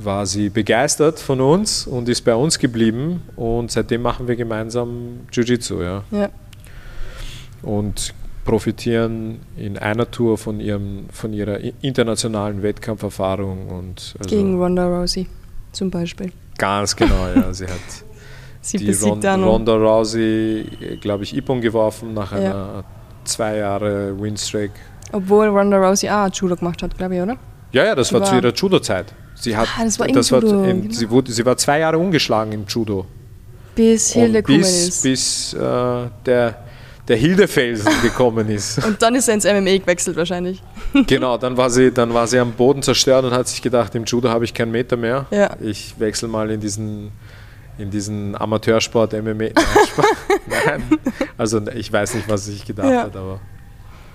war sie begeistert von uns und ist bei uns geblieben und seitdem machen wir gemeinsam Jiu-Jitsu. Ja. ja. Und profitieren in einer Tour von, ihrem, von ihrer internationalen Wettkampferfahrung. Und also Gegen Ronda Rousey zum Beispiel. Ganz genau, ja. Sie hat sie die Ron, Ronda Rousey, glaube ich, Ippon geworfen nach einer ja. zwei Jahre Winstreak. Obwohl Ronda Rousey auch Judo gemacht hat, glaube ich, oder? Ja, ja, das war, war, zu ihrer Judo-Zeit. Sie hat, ah, das war, das war in, genau. sie, wurde, sie war zwei Jahre ungeschlagen im Judo. Bis Hilde gekommen ist. Bis äh, der, der Hildefelsen gekommen ist. Und dann ist er ins MMA gewechselt wahrscheinlich. genau, dann war, sie, dann war sie am Boden zerstört und hat sich gedacht, im Judo habe ich keinen Meter mehr. Ja. Ich wechsle mal in diesen, in diesen Amateursport MMA. Nein, Nein, also ich weiß nicht, was sie sich gedacht ja. hat, aber...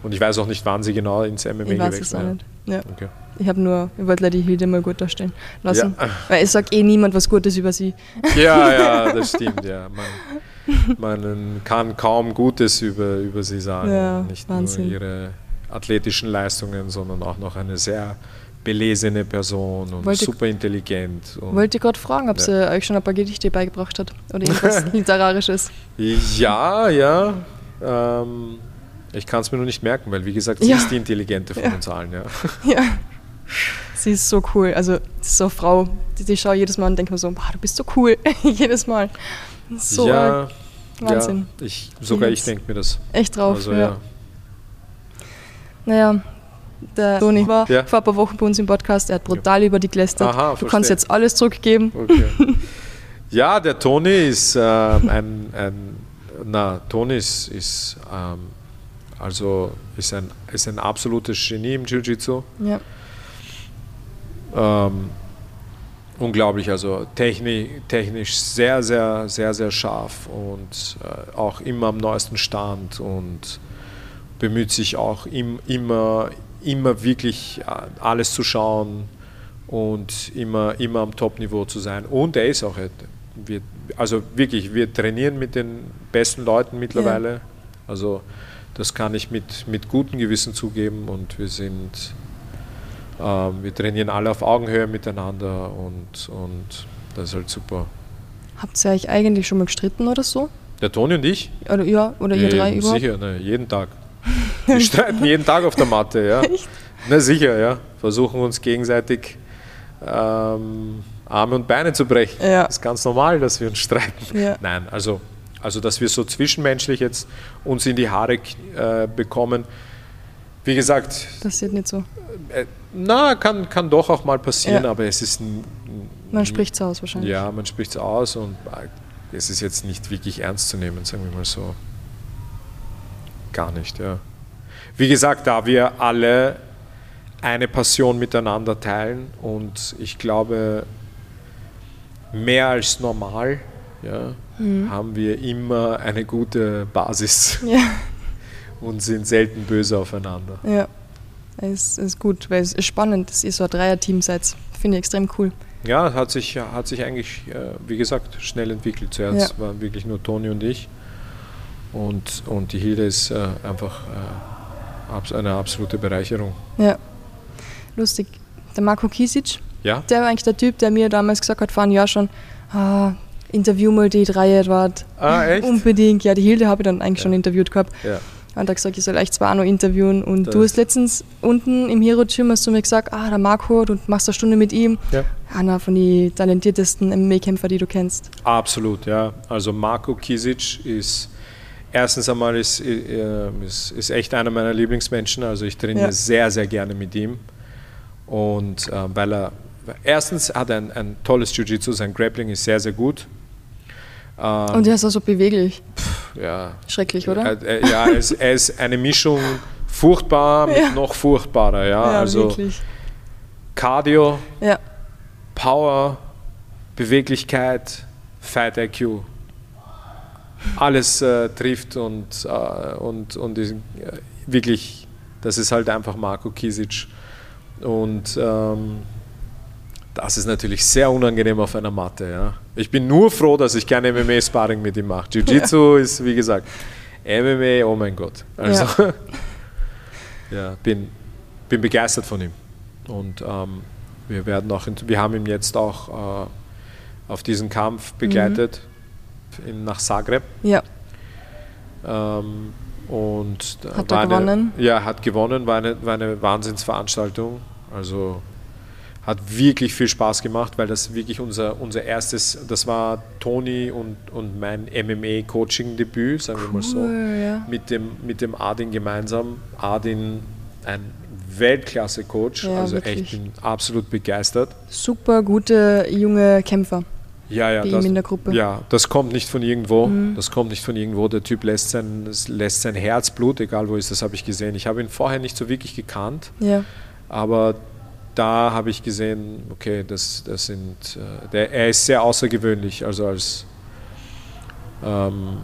Und ich weiß auch nicht, wann sie genau ins MMA ich gewechselt nicht. Ja. Okay. Ich habe nur, ich wollte die Hilde mal gut darstellen lassen. Ja. Weil es sagt eh niemand was Gutes über sie. Ja, ja, das stimmt, ja. Man, man kann kaum Gutes über, über sie sagen. Ja, Nicht Wahnsinn. nur ihre athletischen Leistungen, sondern auch noch eine sehr belesene Person und wollte, super intelligent. Und, wollte gerade fragen, ob ja. sie euch schon ein paar Gedichte beigebracht hat oder irgendwas Literarisches. Ja, ja. Ähm, ich kann es mir nur nicht merken, weil wie gesagt, sie ja. ist die Intelligente von ja. uns allen. Ja. ja. Sie ist so cool. Also, sie ist so eine Frau, die, die schaue jedes Mal und denke mir so, boah, du bist so cool. jedes Mal. So ja, Wahnsinn. Ja, ich, sogar ich denke mir das. Echt drauf, also, ja. ja. Naja, der Toni war ja. vor ein paar Wochen bei uns im Podcast, er hat brutal ja. über die gelästert. Aha, du verstehe. kannst jetzt alles zurückgeben. Okay. ja, der Toni ist ähm, ein, ein, na, Toni ist, ist ähm, also ist ein, ist ein absolutes Genie im Jiu-Jitsu. Ja. Ähm, unglaublich, also technisch, technisch sehr, sehr, sehr, sehr scharf und äh, auch immer am neuesten Stand und bemüht sich auch im, immer, immer wirklich äh, alles zu schauen und immer, immer am Top-Niveau zu sein. Und er ist auch, wir, also wirklich, wir trainieren mit den besten Leuten mittlerweile. Ja. Also das kann ich mit, mit gutem Gewissen zugeben und wir sind, ähm, wir trainieren alle auf Augenhöhe miteinander und, und das ist halt super. Habt ihr euch eigentlich schon mal gestritten oder so? Der Toni und ich? Oder, ja, oder ihr drei überhaupt? Sicher, ne, jeden Tag. Wir streiten jeden Tag auf der Matte, ja. Echt? Na sicher, ja. Versuchen uns gegenseitig ähm, Arme und Beine zu brechen. Ja. Das ist ganz normal, dass wir uns streiten. Ja. Nein, also also dass wir so zwischenmenschlich jetzt uns in die Haare äh, bekommen. Wie gesagt. Passiert nicht so. Äh, na, kann, kann doch auch mal passieren, ja. aber es ist. Man spricht es aus wahrscheinlich. Ja, man spricht es aus und äh, es ist jetzt nicht wirklich ernst zu nehmen, sagen wir mal so. Gar nicht, ja. Wie gesagt, da wir alle eine Passion miteinander teilen und ich glaube, mehr als normal ja, mhm. haben wir immer eine gute Basis ja. und sind selten böse aufeinander. Ja, es ist gut, weil es ist spannend, dass ihr so ein Dreier-Team seid. Finde ich extrem cool. Ja, hat sich, hat sich eigentlich, äh, wie gesagt, schnell entwickelt. Zuerst ja. waren wirklich nur Toni und ich. Und, und die Hilde ist äh, einfach äh, eine absolute Bereicherung. Ja, lustig. Der Marco Kisic, ja? der war eigentlich der Typ, der mir damals gesagt hat, vor einem Jahr schon, ah, interview mal die drei Edward. Ah, echt? Unbedingt. Ja, die Hilde habe ich dann eigentlich ja. schon interviewt gehabt. Ja. Und hat gesagt, ich soll euch zwar auch noch interviewen. Und das du hast letztens unten im Hero Gym hast du mir gesagt, ah, der Marco, du machst eine Stunde mit ihm. Ja. Einer von den talentiertesten MMA-Kämpfer, die du kennst. Absolut, ja. Also Marco Kisic ist erstens einmal ist, äh, ist, ist echt einer meiner Lieblingsmenschen. Also ich trainiere ja. sehr, sehr gerne mit ihm. Und äh, weil er erstens hat er ein, ein tolles Jiu-Jitsu, sein Grappling ist sehr, sehr gut. Ähm, Und er ist auch so beweglich. Pff, ja. Schrecklich, oder? Äh, äh, ja, er ist, er ist, eine Mischung furchtbar mit ja. noch furchtbarer. Ja, ja also wirklich. Cardio, ja. Power, Beweglichkeit, Fight IQ. Alles äh, trifft und, äh, und, und ist, äh, wirklich, das ist halt einfach Marco Kisic. Und ähm, das ist natürlich sehr unangenehm auf einer Matte. Ja. Ich bin nur froh, dass ich kein MMA-Sparring mit ihm mache. Jiu-Jitsu ja. ist, wie gesagt, MMA, oh mein Gott. Also, ja, ja bin, bin begeistert von ihm. Und ähm, wir werden auch, wir haben ihn jetzt auch äh, auf diesen Kampf begleitet mhm. in, nach Zagreb. Ja. Ähm, und hat er gewonnen? Eine, ja, hat gewonnen, war eine, war eine Wahnsinnsveranstaltung. Also hat wirklich viel Spaß gemacht, weil das wirklich unser, unser erstes, das war Toni und, und mein MMA-Coaching-Debüt, sagen cool, wir mal so, ja. mit, dem, mit dem Adin gemeinsam. Adin, ein Weltklasse-Coach. Ja, also wirklich. echt bin absolut begeistert. Super gute junge Kämpfer. Ja, ja, das, in der Gruppe. ja, das kommt nicht von irgendwo. Mhm. Das kommt nicht von irgendwo. Der Typ lässt sein, lässt sein Herzblut, egal wo ist, das habe ich gesehen. Ich habe ihn vorher nicht so wirklich gekannt. Ja. Aber da habe ich gesehen, okay, das, das sind, äh, der, er ist sehr außergewöhnlich. Also als ähm,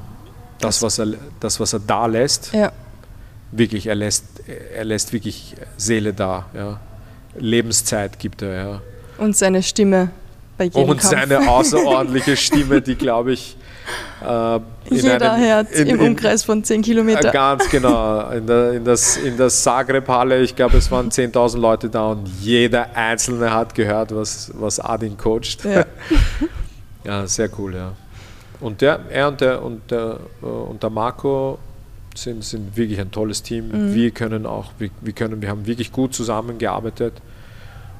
das, was er, das, was er da lässt, ja. wirklich, er lässt, er lässt wirklich Seele da. Ja. Lebenszeit gibt er. Ja. Und seine Stimme bei jedem Und Kampf. seine außerordentliche Stimme, die, glaube ich, äh, Jeder einem, hört in, im Umkreis von 10 Kilometern. Äh, ganz genau. In der, in das, in der Zagreb-Halle, ich glaube, es waren 10.000 Leute da und jeder Einzelne hat gehört, was, was Adin coacht. Ja. ja, sehr cool, ja. Und der, er und der, und der, äh, und der Marco sind, sind wirklich ein tolles Team. Mhm. Wir können auch, wir, wir, können, wir haben wirklich gut zusammengearbeitet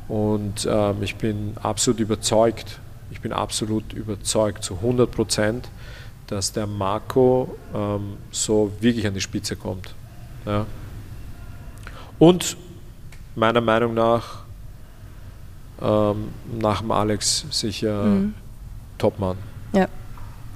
und ähm, ich bin absolut überzeugt, bin absolut überzeugt zu 100 Prozent, dass der Marco ähm, so wirklich an die Spitze kommt. Ja. Und meiner Meinung nach ähm, nach dem Alex sicher mhm. Topmann. Ja.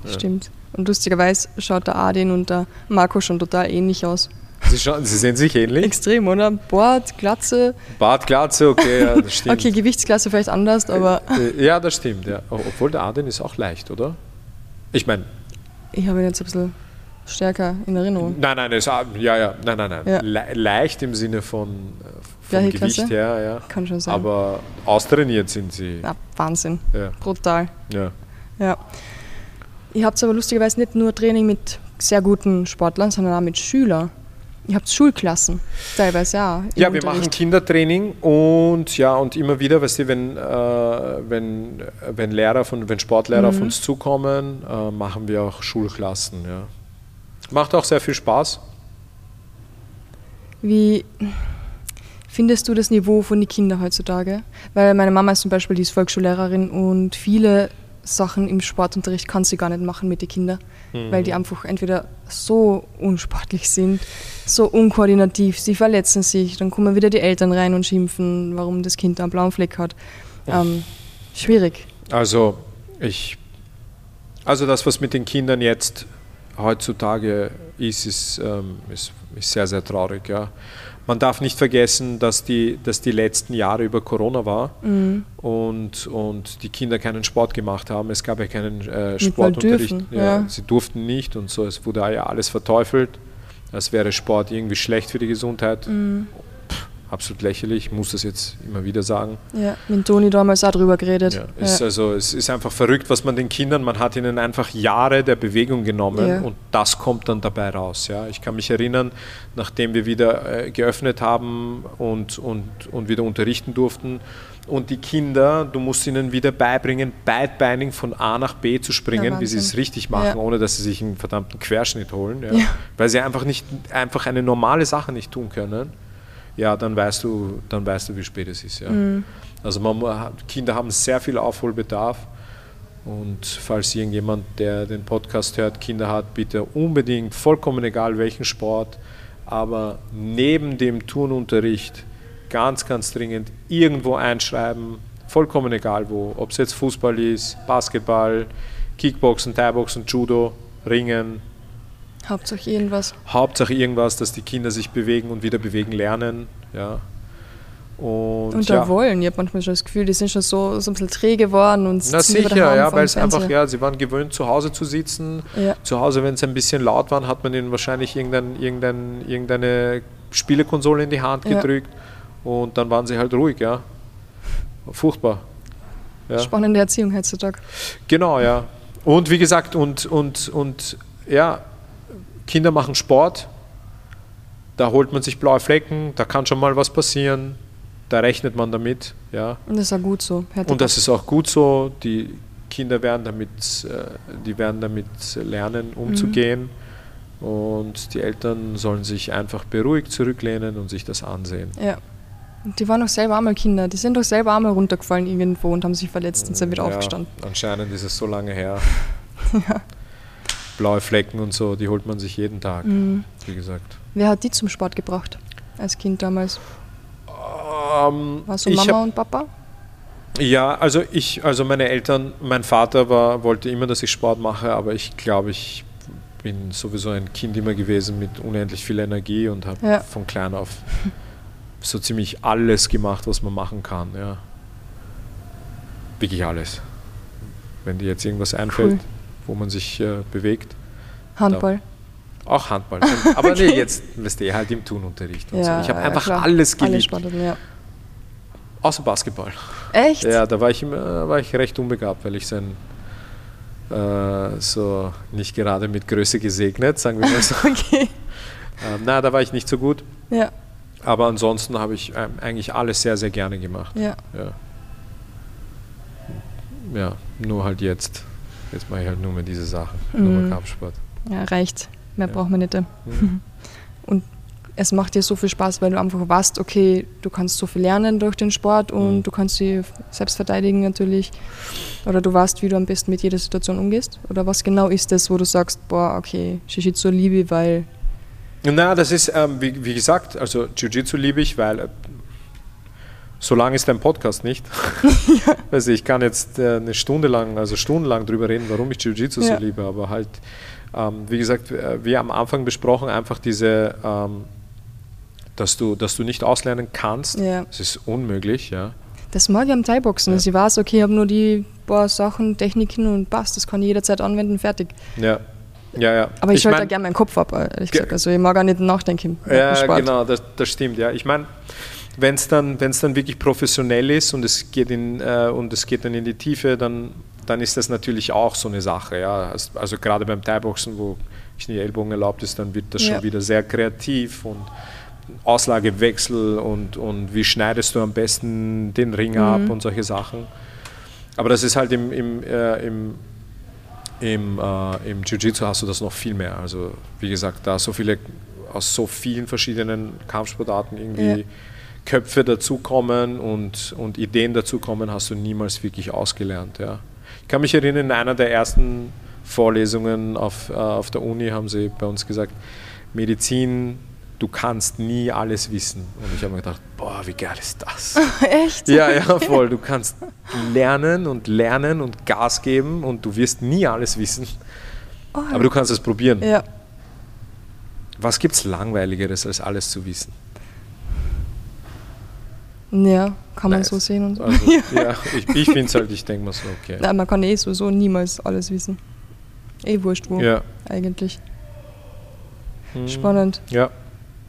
Ja. Stimmt. Und lustigerweise schaut der Adin und der Marco schon total ähnlich aus. Sie, schauen, Sie sehen sich ähnlich? Extrem, oder? Bart, Glatze. Bart, Glatze, okay, ja, das stimmt. okay, Gewichtsklasse vielleicht anders, aber. Äh, ja, das stimmt, ja. Obwohl der Adin ist auch leicht, oder? Ich meine. Ich habe ihn jetzt ein bisschen stärker in Erinnerung. Nein, nein, ist, ja, ja, nein, nein, nein. Ja. Le leicht im Sinne von äh, vom Gewicht her, ja. Kann schon sein. Aber austrainiert sind sie. Ja, Wahnsinn. Ja. Brutal. Ja. Ja. Ihr habt aber lustigerweise nicht nur Training mit sehr guten Sportlern, sondern auch mit Schülern. Ihr habt Schulklassen, teilweise ja. Ja, wir machen Kindertraining und ja, und immer wieder, weißt du, wenn, äh, wenn, wenn Lehrer von, wenn Sportlehrer mhm. auf uns zukommen, äh, machen wir auch Schulklassen, ja. Macht auch sehr viel Spaß. Wie findest du das Niveau von den Kindern heutzutage? Weil meine Mama ist zum Beispiel, die ist Volksschullehrerin und viele Sachen im Sportunterricht kann sie gar nicht machen mit den Kindern, mhm. weil die einfach entweder so unsportlich sind, so unkoordinativ, sie verletzen sich, dann kommen wieder die Eltern rein und schimpfen, warum das Kind einen blauen Fleck hat. Ähm, schwierig. Also ich, also das, was mit den Kindern jetzt heutzutage ist, ist, ähm, ist, ist sehr, sehr traurig. Ja. Man darf nicht vergessen, dass die, dass die letzten Jahre über Corona war mhm. und, und die Kinder keinen Sport gemacht haben. Es gab ja keinen äh, Sportunterricht. Dürfen, ja, ja. Sie durften nicht und so. Es wurde ja alles verteufelt, als wäre Sport irgendwie schlecht für die Gesundheit. Mhm absolut lächerlich, ich muss das jetzt immer wieder sagen. Ja, mit Toni damals auch drüber geredet. Ja, ist ja. Also, es ist einfach verrückt, was man den Kindern, man hat ihnen einfach Jahre der Bewegung genommen ja. und das kommt dann dabei raus. Ja. Ich kann mich erinnern, nachdem wir wieder äh, geöffnet haben und, und, und wieder unterrichten durften, und die Kinder, du musst ihnen wieder beibringen, beidbeinig von A nach B zu springen, ja, wie sie es richtig machen, ja. ohne dass sie sich einen verdammten Querschnitt holen, weil sie einfach nicht einfach eine normale Sache nicht tun können ja, dann weißt du, dann weißt du, wie spät es ist. Ja. Mhm. Also man, Kinder haben sehr viel Aufholbedarf. Und falls irgendjemand, der den Podcast hört, Kinder hat, bitte unbedingt, vollkommen egal welchen Sport, aber neben dem Turnunterricht ganz, ganz dringend irgendwo einschreiben, vollkommen egal wo, ob es jetzt Fußball ist, Basketball, Kickboxen, Thai-Boxen, Judo, Ringen, Hauptsache irgendwas. Hauptsache irgendwas, dass die Kinder sich bewegen und wieder bewegen lernen. Ja. Und, und da ja. wollen. Ich habe manchmal schon das Gefühl, die sind schon so, so ein bisschen träge geworden. Und Na sicher, ja, weil es einfach, ja, sie waren gewöhnt, zu Hause zu sitzen. Ja. Zu Hause, wenn es ein bisschen laut war, hat man ihnen wahrscheinlich irgendein, irgendein, irgendeine Spielekonsole in die Hand gedrückt ja. und dann waren sie halt ruhig, ja. Furchtbar. Ja. Spannende Erziehung heutzutage. Genau, ja. Und wie gesagt, und, und, und ja, Kinder machen Sport, da holt man sich blaue Flecken, da kann schon mal was passieren, da rechnet man damit. Ja. Und das ist auch gut so. Und das ist auch gut so. Die Kinder werden damit, äh, die werden damit lernen, umzugehen. Mhm. Und die Eltern sollen sich einfach beruhigt zurücklehnen und sich das ansehen. Ja. Und die waren doch selber einmal Kinder. Die sind doch selber einmal runtergefallen irgendwo und haben sich verletzt und sind wieder ja, aufgestanden. Anscheinend ist es so lange her. ja blaue Flecken und so, die holt man sich jeden Tag, mhm. wie gesagt. Wer hat die zum Sport gebracht als Kind damals? Ähm, Warst du Mama und Papa? Ja, also ich, also meine Eltern, mein Vater war, wollte immer, dass ich Sport mache, aber ich glaube, ich bin sowieso ein Kind immer gewesen mit unendlich viel Energie und habe ja. von klein auf so ziemlich alles gemacht, was man machen kann. Ja. Wirklich alles. Wenn dir jetzt irgendwas einfällt, cool. Wo man sich äh, bewegt. Handball. Auch Handball. Aber okay. nee, jetzt weißt du, halt im Turnunterricht. Ja, so. Ich habe einfach klar. alles geliebt. Alle ja. Außer Basketball. Echt? Ja, da war ich, immer, war ich recht unbegabt, weil ich sein äh, so nicht gerade mit Größe gesegnet, sagen wir mal so. okay. Ähm, na, da war ich nicht so gut. Ja. Aber ansonsten habe ich ähm, eigentlich alles sehr, sehr gerne gemacht. Ja. ja. Ja, nur halt jetzt. Jetzt mache ich halt nur mehr diese Sachen. Mhm. Nur mehr Kampfsport. Ja, reicht. Mehr ja. braucht man nicht. Mhm. Und es macht dir so viel Spaß, weil du einfach weißt, okay, du kannst so viel lernen durch den Sport und mhm. du kannst sie selbst verteidigen natürlich. Oder du weißt, wie du am besten mit jeder Situation umgehst. Oder was genau ist das, wo du sagst, boah, okay, Jiu-Jitsu liebe ich, weil. Na, das ist, ähm, wie, wie, gesagt, also Jiu-Jitsu liebe ich, weil äh, so lang ist dein Podcast nicht. ja. Also ich kann jetzt äh, eine Stunde lang, also stundenlang drüber reden, warum ich Jiu-Jitsu ja. so liebe, aber halt, ähm, wie gesagt, äh, wie am Anfang besprochen, einfach diese ähm, dass du, dass du nicht auslernen kannst. Ja. Das ist unmöglich, ja. Das mag ich am Thai-Boxen, ja. dass ich weiß, okay, ich habe nur die paar Sachen, Techniken und passt, das kann ich jederzeit anwenden, fertig. Ja. Ja, ja. Aber ich, ich schalte gerne meinen Kopf ab, ehrlich gesagt. Also ich mag auch nicht nachdenken. Ja, genau, das, das stimmt, ja. Ich meine, wenn es dann, dann wirklich professionell ist und es geht in, äh, und es geht dann in die Tiefe, dann, dann ist das natürlich auch so eine Sache. Ja. Also, also gerade beim Thai-Boxen, wo ich die Ellbogen erlaubt ist, dann wird das ja. schon wieder sehr kreativ und Auslagewechsel und, und wie schneidest du am besten den Ring mhm. ab und solche Sachen. Aber das ist halt im, im, äh, im, im, äh, im Jiu-Jitsu hast du das noch viel mehr. Also wie gesagt, da so viele aus so vielen verschiedenen Kampfsportarten irgendwie ja. Köpfe dazukommen und, und Ideen dazukommen, hast du niemals wirklich ausgelernt. Ja. Ich kann mich erinnern, in einer der ersten Vorlesungen auf, äh, auf der Uni haben sie bei uns gesagt, Medizin du kannst nie alles wissen. Und ich habe mir gedacht, boah, wie geil ist das? Echt? Ja, ja, voll. Du kannst lernen und lernen und Gas geben und du wirst nie alles wissen. Oh, Aber du kannst es probieren. Ja. Was gibt es Langweiligeres, als alles zu wissen? Ja, kann man nice. so sehen. Und so. Also, ja, ich, ich finde es halt, ich denke mal so, okay. Nein, man kann eh sowieso niemals alles wissen. Eh wurscht wo, ja. eigentlich. Hm. Spannend. Ja.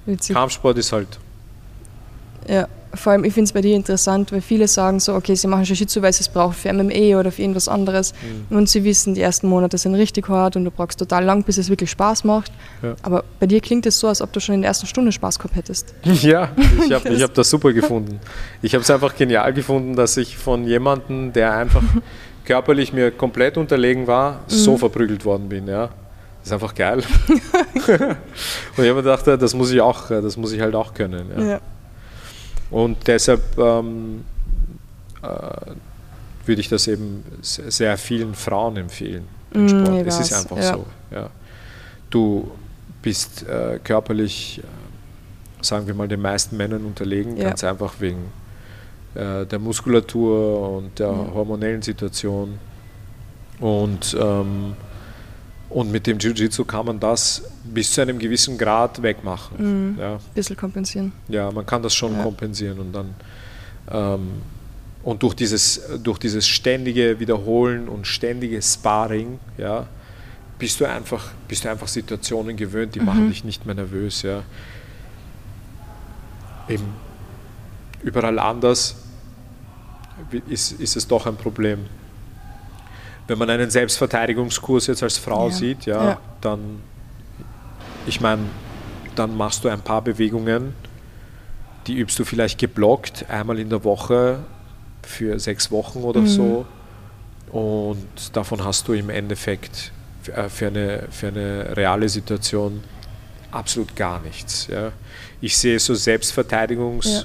Witzig. Kampfsport ist halt. Ja, vor allem, ich finde es bei dir interessant, weil viele sagen so, okay, sie machen Jiu-Jitsu, weil sie es brauchen für MMA oder für irgendwas anderes. Mhm. Und sie wissen, die ersten Monate sind richtig hart und du brauchst total lang, bis es wirklich Spaß macht. Ja. Aber bei dir klingt es so, als ob du schon in der ersten Stunde Spaß gehabt hättest. Ja, ich habe hab das super gefunden. Ich habe es einfach genial gefunden, dass ich von jemandem, der einfach körperlich mir komplett unterlegen war, mhm. so verprügelt worden bin. Ja ist einfach geil. und ich habe mir gedacht, das muss ich auch, das muss ich halt auch können. Ja. ja. Und deshalb ähm, äh, würde ich das eben sehr vielen Frauen empfehlen, den mm, Sport. Es ist einfach ja. so. Ja. Du bist äh, körperlich, äh, sagen wir mal, den meisten Männern unterlegen, ganz einfach wegen äh, der Muskulatur und der hormonellen Situation. Und ähm, und mit dem Jiu-Jitsu kann man das bis zu einem gewissen Grad wegmachen. Mhm. Ja. Ein bisschen kompensieren. Ja, man kann das schon ja. kompensieren und dann ähm, und durch dieses, durch dieses ständige Wiederholen und ständige Sparring, ja, bist du einfach, bist du einfach Situationen gewöhnt, die mhm. machen dich nicht mehr nervös. Ja. Eben überall anders ist, ist es doch ein Problem wenn man einen Selbstverteidigungskurs jetzt als Frau ja. sieht, ja, ja, dann, ich meine, dann machst du ein paar Bewegungen, die übst du vielleicht geblockt, einmal in der Woche für sechs Wochen oder mhm. so. Und davon hast du im Endeffekt äh, für eine, für eine reale Situation absolut gar nichts. Ja. Ich sehe so Selbstverteidigungs, ja.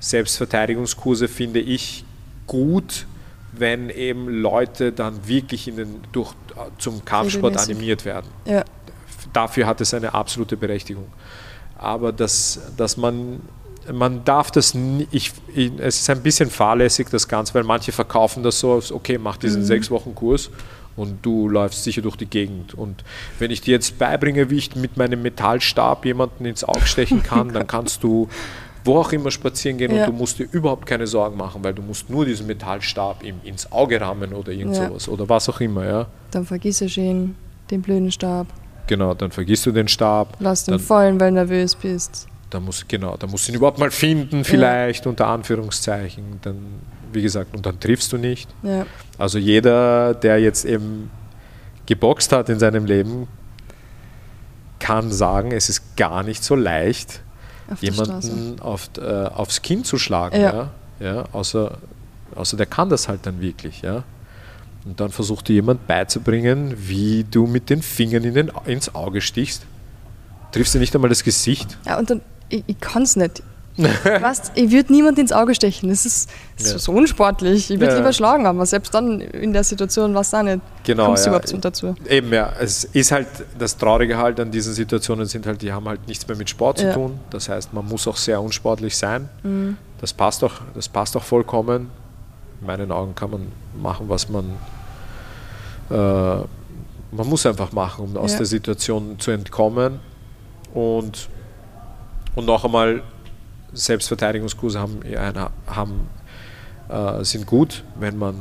Selbstverteidigungskurse, finde ich gut, wenn eben Leute dann wirklich in den, durch, zum Kampfsport animiert werden. Ja. Dafür hat es eine absolute Berechtigung. Aber dass, dass man man darf das nicht, ich, es ist ein bisschen fahrlässig das Ganze, weil manche verkaufen das so, okay, mach diesen mhm. sechs Wochen Kurs und du läufst sicher durch die Gegend. Und wenn ich dir jetzt beibringe, wie ich mit meinem Metallstab jemanden ins Auge stechen kann, dann kannst du wo auch immer spazieren gehen ja. und du musst dir überhaupt keine Sorgen machen, weil du musst nur diesen Metallstab ihm ins Auge rammen oder irgend ja. sowas oder was auch immer, ja. Dann vergiss es ihn, den blöden Stab. Genau, dann vergisst du den Stab. Lass ihn fallen, weil du nervös bist. Da muss, genau, da musst du ihn überhaupt mal finden, vielleicht ja. unter Anführungszeichen. Dann, wie gesagt, und dann triffst du nicht. Also jeder, der jetzt eben geboxt hat in seinem Leben, kann sagen, es ist gar nicht so leicht, auf jemanden auf, äh, aufs Kinn zu schlagen. Ja. ja. Ja, außer, außer der kann das halt dann wirklich. Ja. Und dann versucht dir jemand beizubringen, wie du mit den Fingern in den, ins Auge stichst. Triffst du nicht einmal das Gesicht? Ja, und dann, ich, ich kann es nicht. Weißt, ich würde niemand ins Auge stechen. Das ist, das ja. so unsportlich. Ich würde ja. lieber schlagen, aber selbst dann in der Situation es auch nicht. Genau, Kommst du überhaupt dazu? Eben, ja. Es ist halt, das Traurige halt an diesen Situationen sind halt, die haben halt nichts mehr mit Sport zu tun. Das heißt, man muss auch sehr unsportlich sein. Mhm. Das, passt auch, das passt auch vollkommen. In meinen Augen kann man machen, was man. Äh, man muss einfach machen, um aus der Situation zu entkommen. Und, und noch einmal Selbstverteidigungskurse haben, haben, äh, sind gut, wenn man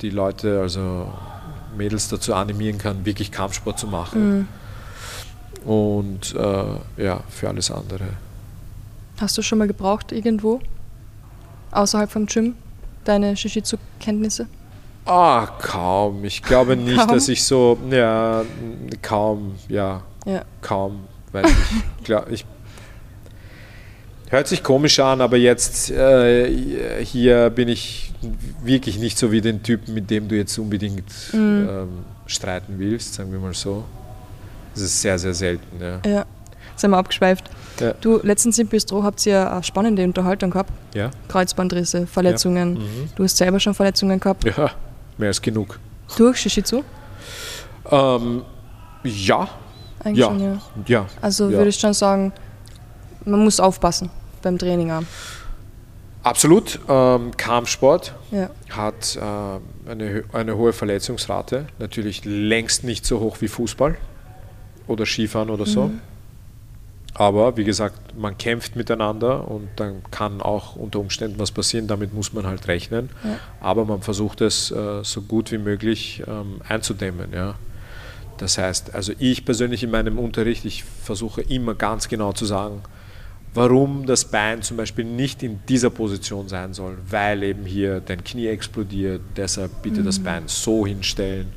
die Leute, also Mädels dazu animieren kann, wirklich Kampfsport zu machen. Mhm. Und äh, ja, für alles andere. Hast du schon mal gebraucht irgendwo? Außerhalb vom Gym? Deine Shishitsu-Kenntnisse? Ah, kaum. Ich glaube nicht, kaum? dass ich so, ja, kaum, ja, ja. kaum. Weil ich, glaub, ich Hört sich komisch an, aber jetzt äh, hier bin ich wirklich nicht so wie den Typen, mit dem du jetzt unbedingt mhm. ähm, streiten willst, sagen wir mal so. Das ist sehr, sehr selten. Ja, ja. sind wir abgeschweift. Ja. Du, letztens im Bistro habt ihr eine spannende Unterhaltung gehabt. Ja. Kreuzbandrisse, Verletzungen. Ja. Mhm. Du hast selber schon Verletzungen gehabt. Ja, mehr als genug. Durch Shishitsu? Ähm, ja. Eigentlich ja. schon, ja. ja. Also würde ich schon sagen, man muss aufpassen beim Training haben. Absolut. Ähm, Kampfsport ja. hat äh, eine, eine hohe Verletzungsrate. Natürlich längst nicht so hoch wie Fußball oder Skifahren oder so. Mhm. Aber wie gesagt, man kämpft miteinander und dann kann auch unter Umständen was passieren. Damit muss man halt rechnen. Ja. Aber man versucht es äh, so gut wie möglich ähm, einzudämmen. Ja. Das heißt, also ich persönlich in meinem Unterricht, ich versuche immer ganz genau zu sagen, warum das Bein zum Beispiel nicht in dieser Position sein soll, weil eben hier dein Knie explodiert, deshalb bitte mhm. das Bein so hinstellen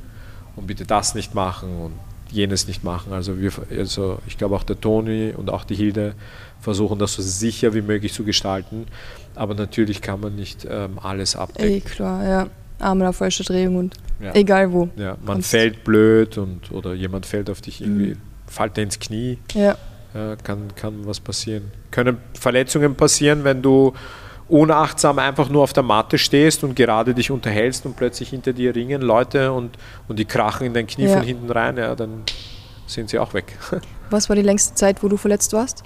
und bitte das nicht machen und jenes nicht machen. Also, wir, also ich glaube auch der Toni und auch die Hilde versuchen das so sicher wie möglich zu gestalten, aber natürlich kann man nicht ähm, alles abdecken. Eh klar, ja. Einmal auf falsche Drehung und ja. egal wo. Ja, man fällt blöd und oder jemand fällt auf dich irgendwie, mhm. fällt dir ins Knie. Ja ja, kann, kann was passieren. Können Verletzungen passieren, wenn du unachtsam einfach nur auf der Matte stehst und gerade dich unterhältst und plötzlich hinter dir ringen Leute und, und die krachen in dein Knie ja. von hinten rein, ja, dann sind sie auch weg. Was war die längste Zeit, wo du verletzt warst?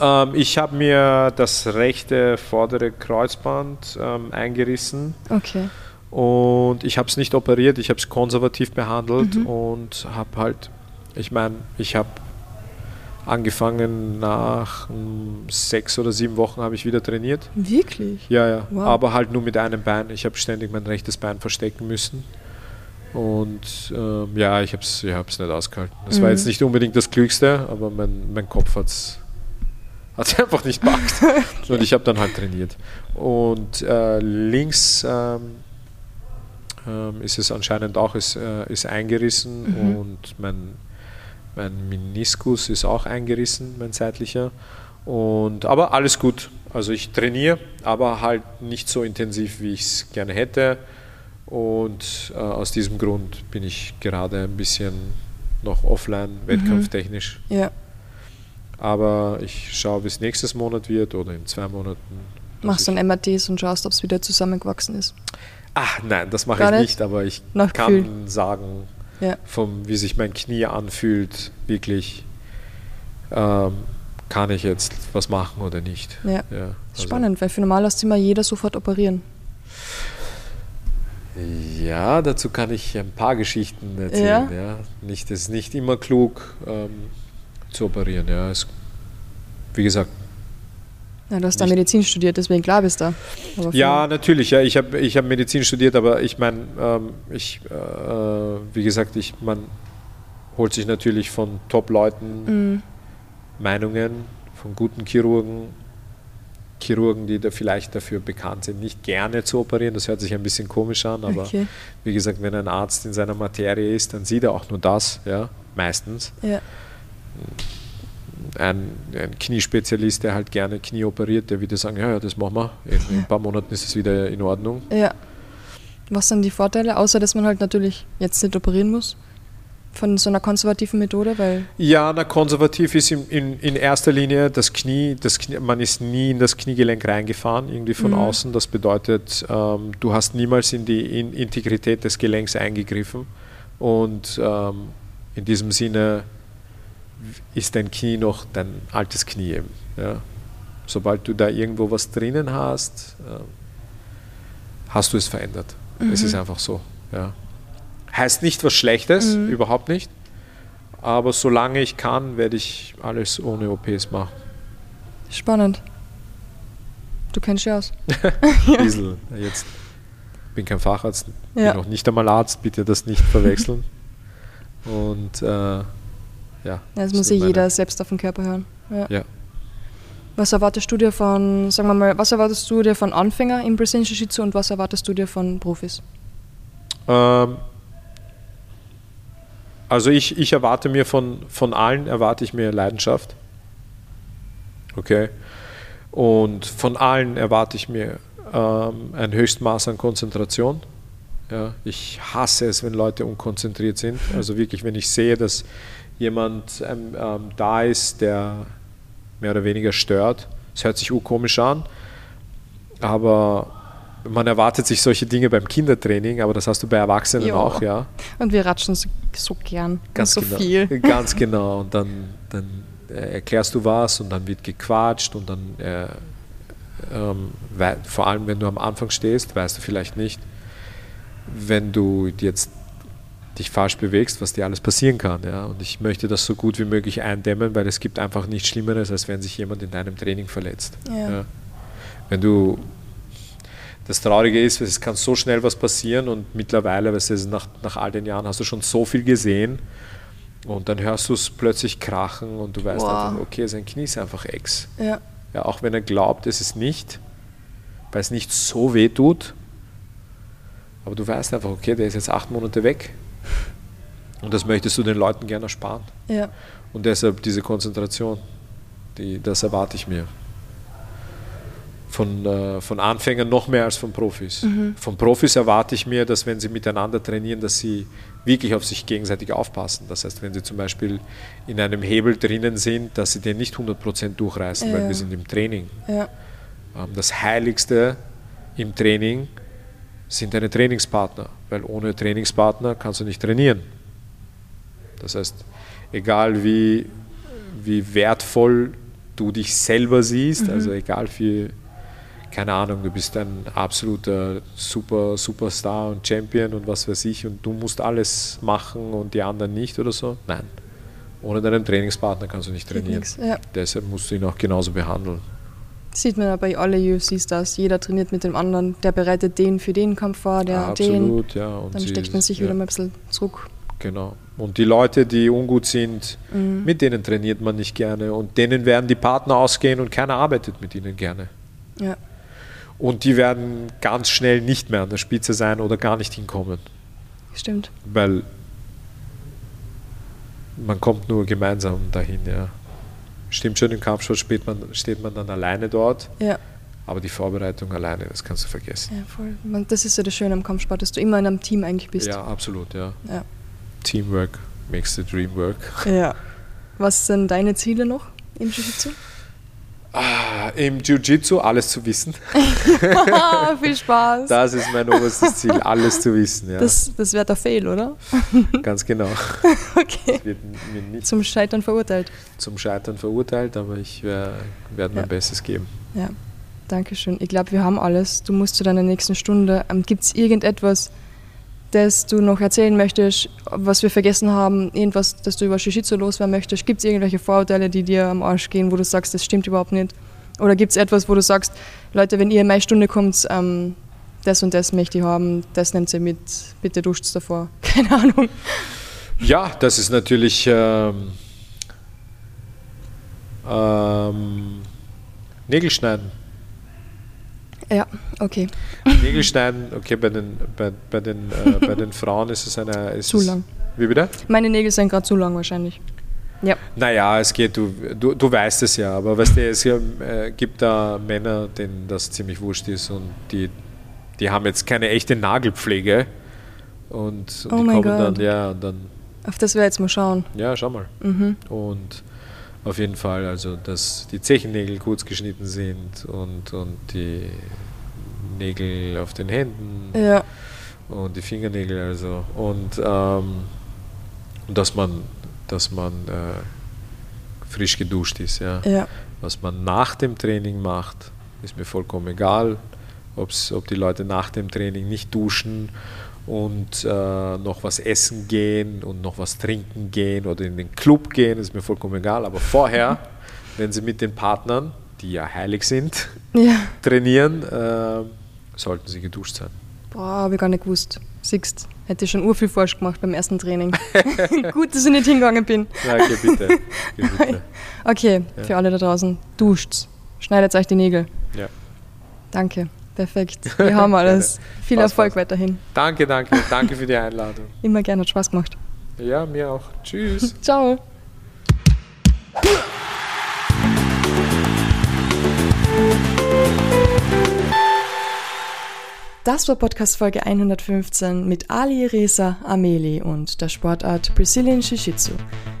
Ähm, ich habe mir das rechte vordere Kreuzband ähm, eingerissen. Okay. Und ich habe es nicht operiert, ich habe es konservativ behandelt mhm. und habe halt, ich meine, ich habe angefangen nach sechs oder sieben Wochen habe ich wieder trainiert. Wirklich? Ja, ja. Wow. Aber halt nur mit einem Bein. Ich habe ständig mein rechtes Bein verstecken müssen. Und ähm, ja, ich habe es ich nicht ausgehalten. Das mhm. war jetzt nicht unbedingt das Klügste, aber mein, mein Kopf hat es einfach nicht packt. okay. Und ich habe dann halt trainiert. Und äh, links ähm, ähm, ist es anscheinend auch ist, äh, ist eingerissen mhm. und mein mein Meniskus ist auch eingerissen, mein seitlicher. Und, aber alles gut. Also ich trainiere, aber halt nicht so intensiv, wie ich es gerne hätte. Und äh, aus diesem Grund bin ich gerade ein bisschen noch offline, mhm. wettkampftechnisch. Ja. Aber ich schaue, wie es nächstes Monat wird oder in zwei Monaten. Machst dann MRTs und schaust, ob es wieder zusammengewachsen ist? Ach nein, das mache ich nicht, nicht, aber ich Nach kann Gefühl. sagen, ja. vom, wie sich mein Knie anfühlt, wirklich ähm, kann ich jetzt was machen oder nicht. Ja. ja also Spannend, weil für normal lässt immer jeder sofort operieren. Ja, dazu kann ich ein paar Geschichten erzählen. Ja? ja. Nicht, es ist nicht immer klug ähm, zu operieren. Ja. Es, wie gesagt. Ja, du hast da Medizin studiert, deswegen klar bist du da. Ja, natürlich. Ja. Ich habe ich hab Medizin studiert, aber ich meine, ähm, ich, äh, wie gesagt, ich, man holt sich natürlich von Top-Leuten mhm. Meinungen, von guten Chirurgen, Chirurgen, die da vielleicht dafür bekannt sind, nicht gerne zu operieren. Das hört sich ein bisschen komisch an, aber okay. wie gesagt, wenn ein Arzt in seiner Materie ist, dann sieht er auch nur das, ja, meistens. Ja. Ein, ein, Kniespezialist, der halt gerne Knie operiert, der würde sagen, ja, ja das machen wir. In, in ein paar Monaten ist es wieder in Ordnung. Ja. Was sind die Vorteile, außer dass man halt natürlich jetzt nicht operieren muss? von so einer konservativen Methode? Weil ja, na, konservativ ist in, in, in erster Linie das Knie, das Knie, man ist nie in das Kniegelenk reingefahren, irgendwie von mhm. außen. Das bedeutet, ähm, du hast niemals in die in Integrität des Gelenks eingegriffen. Und ähm, in diesem Sinne ist dein Knie noch dein altes Knie eben. Ja. Sobald du da irgendwo was drinnen hast, äh, hast du es verändert. Mhm. Es ist einfach so. Ja. Heißt nicht was Schlechtes, mhm. überhaupt nicht. Aber solange ich kann, werde ich alles ohne OPs machen. Spannend. Du kennst dich aus. Diesel. Jetzt bin kein Facharzt, ja. bin noch nicht einmal Arzt, bitte das nicht verwechseln. Und äh, ja. ja. Das muss sich jeder selbst auf den Körper hören. Ja. ja. Was erwartest du dir von, sagen wir mal, was erwartest du dir von Anfänger im Brazilian Jiu-Jitsu und was erwartest du dir von Profis? Ähm, also ich, ich erwarte mir von, von allen, erwarte ich mir Leidenschaft. Okay. Und von allen erwarte ich mir ähm, ein Höchstmaß an Konzentration. Ja, ich hasse es, wenn Leute unkonzentriert sind. Also wirklich, wenn ich sehe, dass jemand ähm, ähm, da ist, der mehr oder weniger stört. Es hört sich komisch an, aber man erwartet sich solche Dinge beim Kindertraining, aber das hast du bei Erwachsenen jo. auch, ja. Und wir ratschen so, so gern ganz so genau, viel. Ganz genau. Und dann, dann äh, erklärst du was und dann wird gequatscht und dann, äh, ähm, vor allem wenn du am Anfang stehst, weißt du vielleicht nicht, wenn du jetzt dich falsch bewegst, was dir alles passieren kann. Ja? Und ich möchte das so gut wie möglich eindämmen, weil es gibt einfach nichts Schlimmeres, als wenn sich jemand in deinem Training verletzt. Ja. Ja? Wenn du das Traurige ist, es kann so schnell was passieren und mittlerweile, weißt du, nach, nach all den Jahren hast du schon so viel gesehen und dann hörst du es plötzlich krachen und du weißt wow. einfach, okay, sein Knie ist einfach ex. Ja. ja. Auch wenn er glaubt, es ist nicht, weil es nicht so weh tut, aber du weißt einfach, okay, der ist jetzt acht Monate weg. Und das möchtest du den Leuten gerne ersparen. Ja. Und deshalb diese Konzentration, die, das erwarte ich mir von, äh, von Anfängern noch mehr als von Profis. Mhm. Von Profis erwarte ich mir, dass wenn sie miteinander trainieren, dass sie wirklich auf sich gegenseitig aufpassen. Das heißt, wenn sie zum Beispiel in einem Hebel drinnen sind, dass sie den nicht 100% durchreißen, ja. weil wir sind im Training. Ja. Ähm, das Heiligste im Training sind deine Trainingspartner, weil ohne Trainingspartner kannst du nicht trainieren. Das heißt, egal wie, wie wertvoll du dich selber siehst, mhm. also egal wie keine Ahnung, du bist ein absoluter Super, Superstar und Champion und was weiß ich und du musst alles machen und die anderen nicht oder so. Nein. Ohne deinen Trainingspartner kannst du nicht trainieren. Nix, ja. Deshalb musst du ihn auch genauso behandeln. Sieht man ja bei allen UFCs das. Jeder trainiert mit dem anderen. Der bereitet den für den Kampf vor, der Absolut, den. ja. Und dann steckt man sich ja. wieder mal ein bisschen zurück. Genau. Und die Leute, die ungut sind, mhm. mit denen trainiert man nicht gerne. Und denen werden die Partner ausgehen und keiner arbeitet mit ihnen gerne. Ja. Und die werden ganz schnell nicht mehr an der Spitze sein oder gar nicht hinkommen. Stimmt. Weil man kommt nur gemeinsam dahin, ja. Stimmt schon, im Kampfsport steht man, steht man dann alleine dort. Ja. Aber die Vorbereitung alleine, das kannst du vergessen. Ja, voll. Das ist ja das Schöne am Kampfsport, dass du immer in einem Team eigentlich bist. Ja, absolut, ja. ja. Teamwork makes the dream work. Ja. Was sind deine Ziele noch im Jiu-Jitsu? Ah, Im Jiu-Jitsu alles zu wissen. Viel Spaß. Das ist mein oberstes Ziel, alles zu wissen. Ja. Das, das wäre der Fail, oder? Ganz genau. okay. zum Scheitern verurteilt. Zum Scheitern verurteilt, aber ich werde mein ja. Bestes geben. Ja, danke schön. Ich glaube, wir haben alles. Du musst zu deiner nächsten Stunde. Ähm, Gibt es irgendetwas, das du noch erzählen möchtest, was wir vergessen haben, irgendwas, das du über Shishitsu loswerden möchtest? Gibt es irgendwelche Vorurteile, die dir am Arsch gehen, wo du sagst, das stimmt überhaupt nicht? Oder gibt es etwas, wo du sagst, Leute, wenn ihr in meine Stunde kommt, ähm, das und das möchte ich haben, das nehmt ihr mit, bitte duscht es davor. Keine Ahnung. Ja, das ist natürlich ähm, ähm, Nägel schneiden. Ja, okay. Nägel schneiden, okay, bei den, bei, bei den, äh, bei den Frauen ist es eine. Ist zu es, lang. Wie bitte? Meine Nägel sind gerade zu lang wahrscheinlich. Ja. Naja, es geht, du, du, du weißt es ja, aber weißt du, es äh, gibt da Männer, denen das ziemlich wurscht ist und die, die haben jetzt keine echte Nagelpflege und, und oh die kommen God. dann, ja, und dann. Auf das wir jetzt mal schauen. Ja, schau mal. Mhm. Und auf jeden Fall, also dass die Zechennägel kurz geschnitten sind und, und die Nägel auf den Händen ja. und die Fingernägel also und, ähm, dass man, dass man äh, frisch geduscht ist. Ja. ja. Was man nach dem Training macht, ist mir vollkommen egal, ob's, ob die Leute nach dem Training nicht duschen und äh, noch was essen gehen und noch was trinken gehen oder in den Club gehen, ist mir vollkommen egal. Aber vorher, wenn sie mit den Partnern, die ja heilig sind, ja. trainieren, äh, sollten sie geduscht sein. Boah, habe ich gar nicht gewusst. Siehst, hätte ich schon urviel falsch gemacht beim ersten Training. Gut, dass ich nicht hingegangen bin. Okay, bitte. Okay, bitte. okay ja. für alle da draußen, duscht, schneidet euch die Nägel. Ja. Danke. Perfekt. Wir haben alles. Viel Spaß, Erfolg Spaß. weiterhin. Danke, danke. Danke für die Einladung. Immer gerne, hat Spaß gemacht. Ja, mir auch. Tschüss. Ciao. Das war Podcast Folge 115 mit Ali Reza Ameli und der Sportart Brazilian Jiu-Jitsu.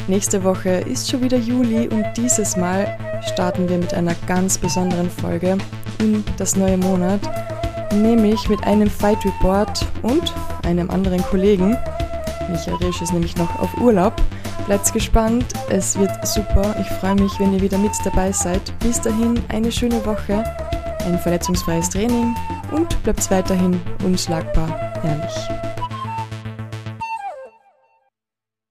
Nächste Woche ist schon wieder Juli und dieses Mal starten wir mit einer ganz besonderen Folge in das neue Monat, nämlich mit einem Fight Report und einem anderen Kollegen. Michael Risch ist nämlich noch auf Urlaub. Bleibt gespannt, es wird super. Ich freue mich, wenn ihr wieder mit dabei seid. Bis dahin eine schöne Woche, ein verletzungsfreies Training und bleibt weiterhin unschlagbar ehrlich.